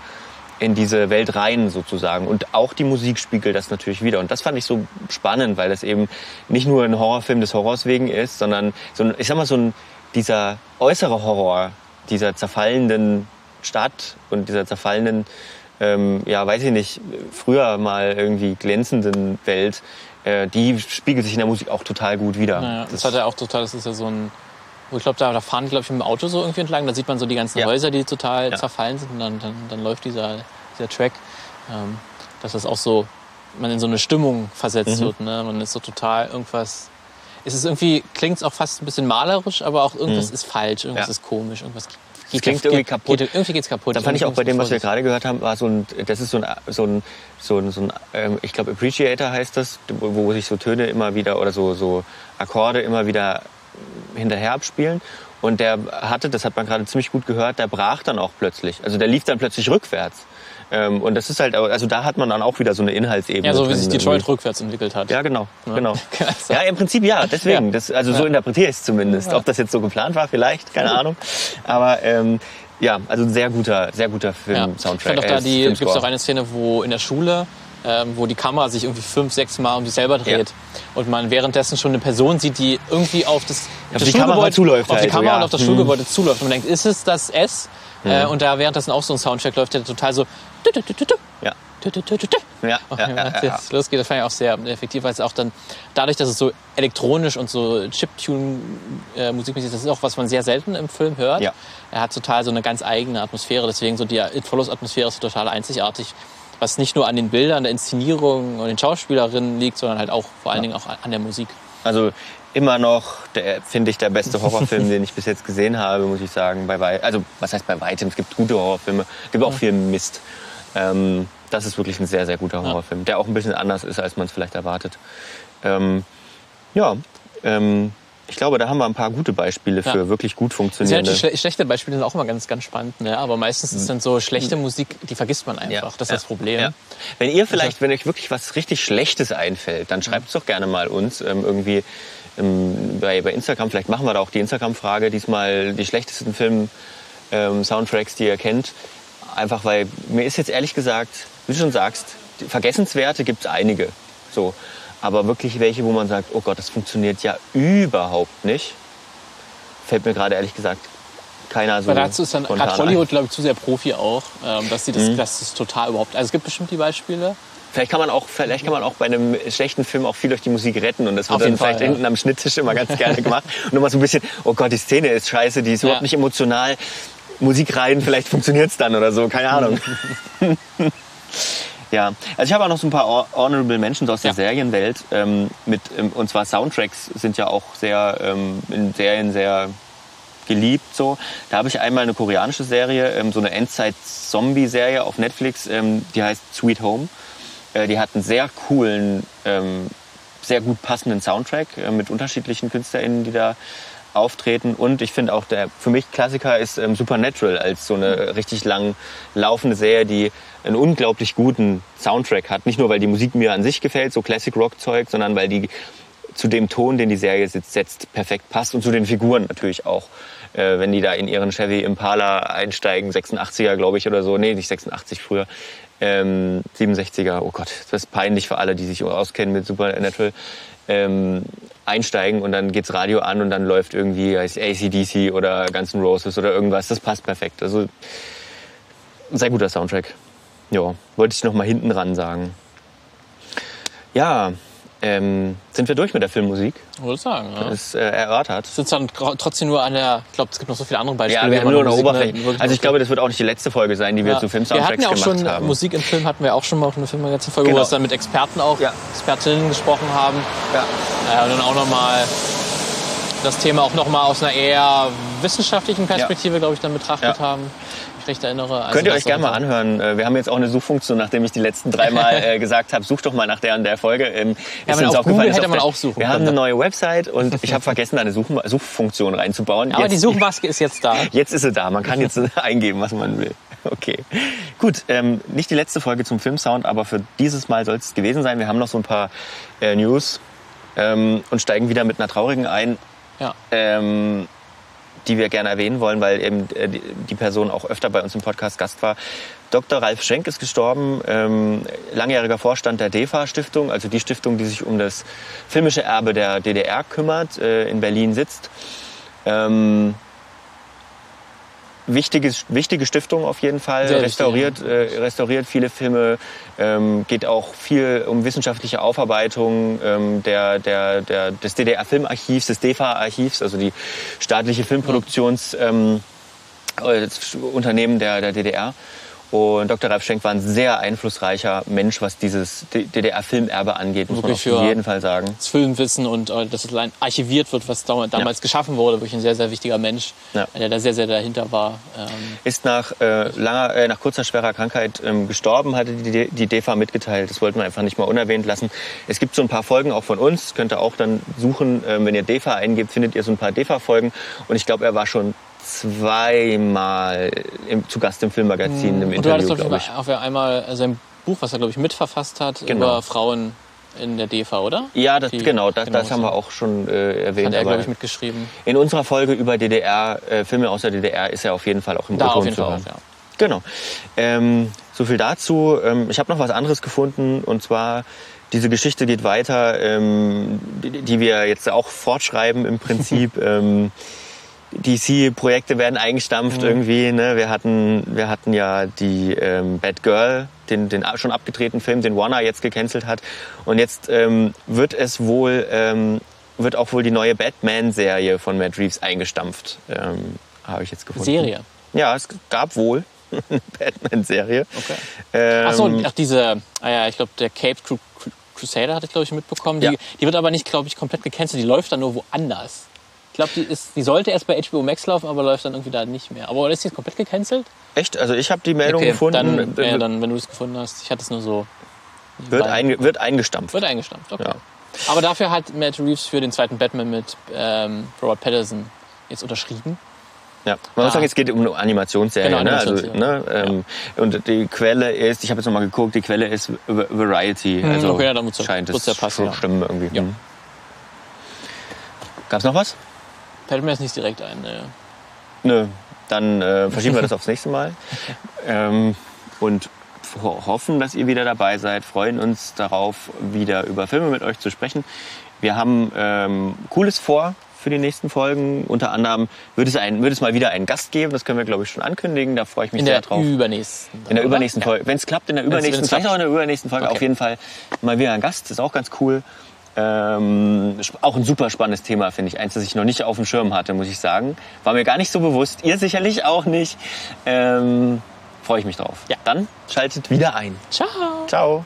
in diese Welt rein sozusagen. Und auch die Musik spiegelt das natürlich wieder. Und das fand ich so spannend, weil das eben nicht nur ein Horrorfilm des Horrors wegen ist, sondern so ein, ich sag mal, so ein, dieser äußere Horror dieser zerfallenden Stadt und dieser zerfallenden ähm, ja, weiß ich nicht, früher mal irgendwie glänzenden Welt, äh, die spiegelt sich in der Musik auch total gut wieder. Naja, das hat er auch total, das ist ja so ein, wo ich glaube, da, da fahren glaube ich, mit dem Auto so irgendwie entlang, da sieht man so die ganzen Ja. Häuser, die total Ja. zerfallen sind und dann, dann, dann läuft dieser, dieser Track, ähm, dass das auch so, man in so eine Stimmung versetzt Mhm. wird, ne? man ist so total irgendwas, es ist irgendwie, klingt auch fast ein bisschen malerisch, aber auch irgendwas ist falsch, irgendwas Mhm. Ja. ist komisch, irgendwas geht, klingt irgendwie kaputt. Geht, irgendwie geht's kaputt. Dann fand ich auch bei dem, was wir gerade gehört haben, war so ein, das ist so ein, so ein, so ein, so ein ähm, ich glaube Appreciator heißt das, wo, wo sich so Töne immer wieder oder so, so Akkorde immer wieder hinterher abspielen. Und der hatte, das hat man gerade ziemlich gut gehört, der brach dann auch plötzlich. Also der lief dann plötzlich rückwärts. Ähm, und das ist halt, also da hat man dann auch wieder so eine Inhaltsebene. Ja, so wie sich irgendwie. Detroit rückwärts entwickelt hat. Ja, genau, Ja. genau. Sein? (laughs) Ja, im Prinzip ja, deswegen. Ja. Das, also so Ja. interpretiere ich es zumindest. Ob das jetzt so geplant war, vielleicht, keine Ahnung. Aber ähm, ja, also ein sehr guter, sehr guter Ja. Ich Film-Soundtrack. fand auch da die, Filmscore. gibt's auch eine Szene, wo in der Schule, ähm, wo die Kamera sich irgendwie fünf, sechs Mal um sich selber dreht und man währenddessen schon eine Person sieht, die irgendwie auf das, Auf die Kamera zuläuft auf die halt, so, Kamera ja. und auf das Hm. Schulgebäude zuläuft und man denkt, ist es das S? Äh, und da währenddessen auch so ein Soundtrack läuft, der total so Ja, ja, ja, ja, ja, ja, ja. jetzt losgeht. Das fand ich auch sehr effektiv, weil es auch dann dadurch, dass es so elektronisch und so Chiptune-musikmäßig ist, das ist auch was man sehr selten im Film hört. Ja. Er hat total so eine ganz eigene Atmosphäre, deswegen so die It Follows Atmosphäre ist total einzigartig, was nicht nur an den Bildern, der Inszenierung und den Schauspielerinnen liegt, sondern halt auch vor allen Dingen auch an der Musik. Also immer noch, finde ich, der beste (laughs) Horrorfilm, den ich bis jetzt gesehen habe, muss ich sagen. Bei wei also, was heißt bei weitem? Es gibt gute Horrorfilme, es gibt auch viel Mist. Ähm, das ist wirklich ein sehr, sehr guter Horrorfilm, der auch ein bisschen anders ist, als man es vielleicht erwartet. Ähm, ja, ähm, ich glaube, da haben wir ein paar gute Beispiele Ja. für wirklich gut Sehr funktionierende. schle schlechte Beispiele sind auch immer ganz, ganz spannend, ne? aber meistens ist dann so schlechte Musik, die vergisst man einfach. Das ist das Problem. Ja. Wenn ihr vielleicht, wenn euch wirklich was richtig Schlechtes einfällt, dann schreibt es doch gerne mal uns ähm, irgendwie ähm, bei, bei Instagram. Vielleicht machen wir da auch die Instagram-Frage diesmal die schlechtesten Film-Soundtracks, die ihr kennt. Einfach weil mir ist jetzt ehrlich gesagt, wie du schon sagst, Vergessenswerte gibt es einige. So. Aber wirklich welche, wo man sagt, oh Gott, das funktioniert ja überhaupt nicht, fällt mir gerade ehrlich gesagt keiner so Weil dazu ist dann gerade Hollywood, glaube ich, zu sehr Profi auch, ähm, dass sie das, das ist total überhaupt. Also es gibt bestimmt die Beispiele. Vielleicht kann man auch, vielleicht kann man auch bei einem schlechten Film auch viel durch die Musik retten und das wird dann Fall, vielleicht ja. hinten am Schnitttisch immer ganz (laughs) gerne gemacht und immer so ein bisschen, oh Gott, die Szene ist scheiße, die ist überhaupt Ja. nicht emotional. Musik rein, vielleicht funktioniert's dann oder so, keine Ahnung. (laughs) ja, also ich habe auch noch so ein paar Honorable Mentions aus der Ja. Serienwelt. Ähm, mit, ähm, und zwar Soundtracks sind ja auch sehr ähm, in Serien sehr geliebt. So. Da habe ich einmal eine koreanische Serie, ähm, so eine Endzeit-Zombie-Serie auf Netflix, ähm, die heißt Sweet Home. Äh, die hat einen sehr coolen, ähm, sehr gut passenden Soundtrack äh, mit unterschiedlichen KünstlerInnen, die da auftreten. Und ich finde auch, der für mich Klassiker ist ähm, Supernatural als so eine richtig lang laufende Serie, die einen unglaublich guten Soundtrack hat. Nicht nur, weil die Musik mir an sich gefällt, so Classic Rock Zeug, sondern weil die zu dem Ton, den die Serie setzt, setzt, perfekt passt und zu den Figuren natürlich auch. Äh, wenn die da in ihren Chevy Impala einsteigen, 86er glaube ich oder so, nee, nicht 86 früher, ähm, 67er, oh Gott, das ist peinlich für alle, die sich auskennen mit Supernatural, ähm, einsteigen und dann geht's Radio an und dann läuft irgendwie ACDC oder Guns N' Roses oder irgendwas, das passt perfekt. Also sehr guter Soundtrack. Ja, wollte ich noch mal hinten ran sagen. Ja, ähm, sind wir durch mit der Filmmusik? Würde ich sagen. Ja. Ist äh, erörtert. sitzt dann trotzdem nur an der, ich glaube, es gibt noch so viele andere Beispiele. Ja, wir haben nur eine ne, Oberfläche. wirklich Also ich glaube, das wird auch nicht die letzte Folge sein, die wir Ja. zu Wir hatten Film-Soundtracks ja auch gemacht schon haben. Musik im Film, hatten wir auch schon mal auf einer Filmmagazin-Folge, Genau. wo wir es dann mit Experten auch, Ja. Expertinnen gesprochen haben. Ja. Ja, und dann auch nochmal das Thema auch nochmal aus einer eher wissenschaftlichen Perspektive, glaube ich, dann betrachtet haben. Recht erinnere. Also Könnt ihr euch gerne mal anhören. Äh, Wir haben jetzt auch eine Suchfunktion, nachdem ich die letzten dreimal (laughs) äh, gesagt habe, such doch mal nach der und der Folge. Ähm, ist aber uns auf aufgefallen, Google ist hätte man auch suchen Wir haben eine neue Website und ich habe vergessen, da eine Such Suchfunktion reinzubauen. Aber jetzt, die Suchmaske ist jetzt da. (laughs) Jetzt ist sie da. Man kann jetzt (laughs) eingeben, was man will. Okay. Gut, ähm, nicht die letzte Folge zum Filmsound, aber für dieses Mal soll es gewesen sein. Wir haben noch so ein paar äh, News ähm, und steigen wieder mit einer traurigen ein. Ja. ähm, die wir gerne erwähnen wollen, weil eben äh, die- Person auch öfter bei uns im Podcast Gast war. Dr. Ralf Schenk ist gestorben, ähm, langjähriger Vorstand der DEFA-Stiftung, also die Stiftung, die sich um das filmische Erbe der DDR kümmert, äh, in Berlin sitzt. Ähm, wichtige, wichtige Stiftung auf jeden Fall, Sehr wichtig, restauriert, äh, restauriert viele Filme, ähm, geht auch viel um wissenschaftliche Aufarbeitung ähm, der, der, der, des DDR-Filmarchivs, des DEFA-Archivs, also die staatliche Filmproduktions... Ähm, äh, Unternehmen der, der DDR. Und Dr. Ralf Schenk war ein sehr einflussreicher Mensch, was dieses DDR-Filmerbe angeht, muss Wirklich man auf jeden Fall sagen. Das Filmwissen und äh, dass es allein archiviert wird, was dam- damals geschaffen wurde. Wirklich ein sehr, sehr wichtiger Mensch, Ja. der da sehr, sehr dahinter war. Ähm, Ist nach, äh, langer, äh, nach kurzer schwerer Krankheit ähm, gestorben, hatte die, die DEFA mitgeteilt. Das wollten wir einfach nicht mal unerwähnt lassen. Es gibt so ein paar Folgen auch von uns, könnt ihr auch dann suchen. Ähm, wenn ihr DEFA eingebt, findet ihr so ein paar DEFA-Folgen. Und ich glaube, er war schon zweimal im, zu Gast im Filmmagazin im und du hattest, Interview, glaube ich, auf einmal sein Buch, was er, glaube ich, mitverfasst hat, Genau. über Frauen in der DEFA, oder? Ja, das, Die- genau, das, das haben wir auch schon äh, erwähnt. Hat er, glaube ich, mitgeschrieben. in unserer Folge über DDR, äh, Filme aus der DDR, ist er auf jeden Fall auch im Da O-Ton auf jeden zu Fall hören. auch, ja. Genau. Ähm, so viel dazu. Ähm, ich habe noch was anderes gefunden und zwar diese Geschichte geht weiter, ähm, die, die wir jetzt auch fortschreiben im Prinzip. (laughs) ähm, DC-Projekte werden eingestampft irgendwie. Ne? Wir hatten, wir hatten ja die ähm, Bad Girl, den, den schon abgedrehten Film, den Warner jetzt gecancelt hat. Und jetzt ähm, wird es wohl, ähm, wird auch wohl die neue Batman-Serie von Matt Reeves eingestampft. Ähm, Habe ich jetzt gefunden. Serie. Ja, es gab wohl (laughs) eine Batman-Serie. Okay. Ähm, Ach so, ach, diese, ah ja, ich glaube, der Cape Cru Cru Crusader hatte ich, glaube ich, mitbekommen. Die, Ja. die wird aber nicht, glaube ich, komplett gecancelt. Die läuft dann nur woanders. Ich glaube, die, ist- die sollte erst bei HBO Max laufen, aber läuft dann irgendwie da nicht mehr. Aber ist die jetzt komplett gecancelt? Echt? Also ich habe die Meldung gefunden. Dann, ja, dann, wenn du es gefunden hast. Ich hatte es nur so. wird, einge wird eingestampft. Wird eingestampft, okay. Ja. Aber dafür hat Matt Reeves für den zweiten Batman mit ähm, Robert Pattinson jetzt unterschrieben. Ja. Man muss Ah. sagen, es geht um eine Animationsserie. Genau, ne? Also, Animationsserie. ne? Ähm, Und die Quelle ist, ich habe jetzt nochmal geguckt, die Quelle ist Va- Variety. Also okay, ja, dann ja- scheint es ja passen, ja. stimmen irgendwie. Ja. Hm. Gab's noch was? Fällt mir jetzt nicht direkt ein. Ne. Nö. Dann äh, verschieben wir das aufs nächste Mal. (laughs) Ähm, und ho hoffen, dass ihr wieder dabei seid. Freuen uns darauf, wieder über Filme mit euch zu sprechen. Wir haben ähm, Cooles vor für die nächsten Folgen. Unter anderem wird es, ein, wird es mal wieder einen Gast geben. Das können wir, glaube ich, schon ankündigen. Da freue ich mich In sehr der drauf. übernächsten. In der oder? übernächsten Ja. Folge. Wenn es klappt, in der übernächsten, wenn's vielleicht klappt. auch in der übernächsten Folge. Okay. Auf jeden Fall mal wieder ein Gast. Das ist auch ganz cool. Ähm, auch ein super spannendes Thema, finde ich. Eins, das ich noch nicht auf dem Schirm hatte, muss ich sagen. War mir gar nicht so bewusst. Ihr sicherlich auch nicht. Ähm, Freue ich mich drauf. Ja. Dann schaltet wieder ein. Ciao. Ciao.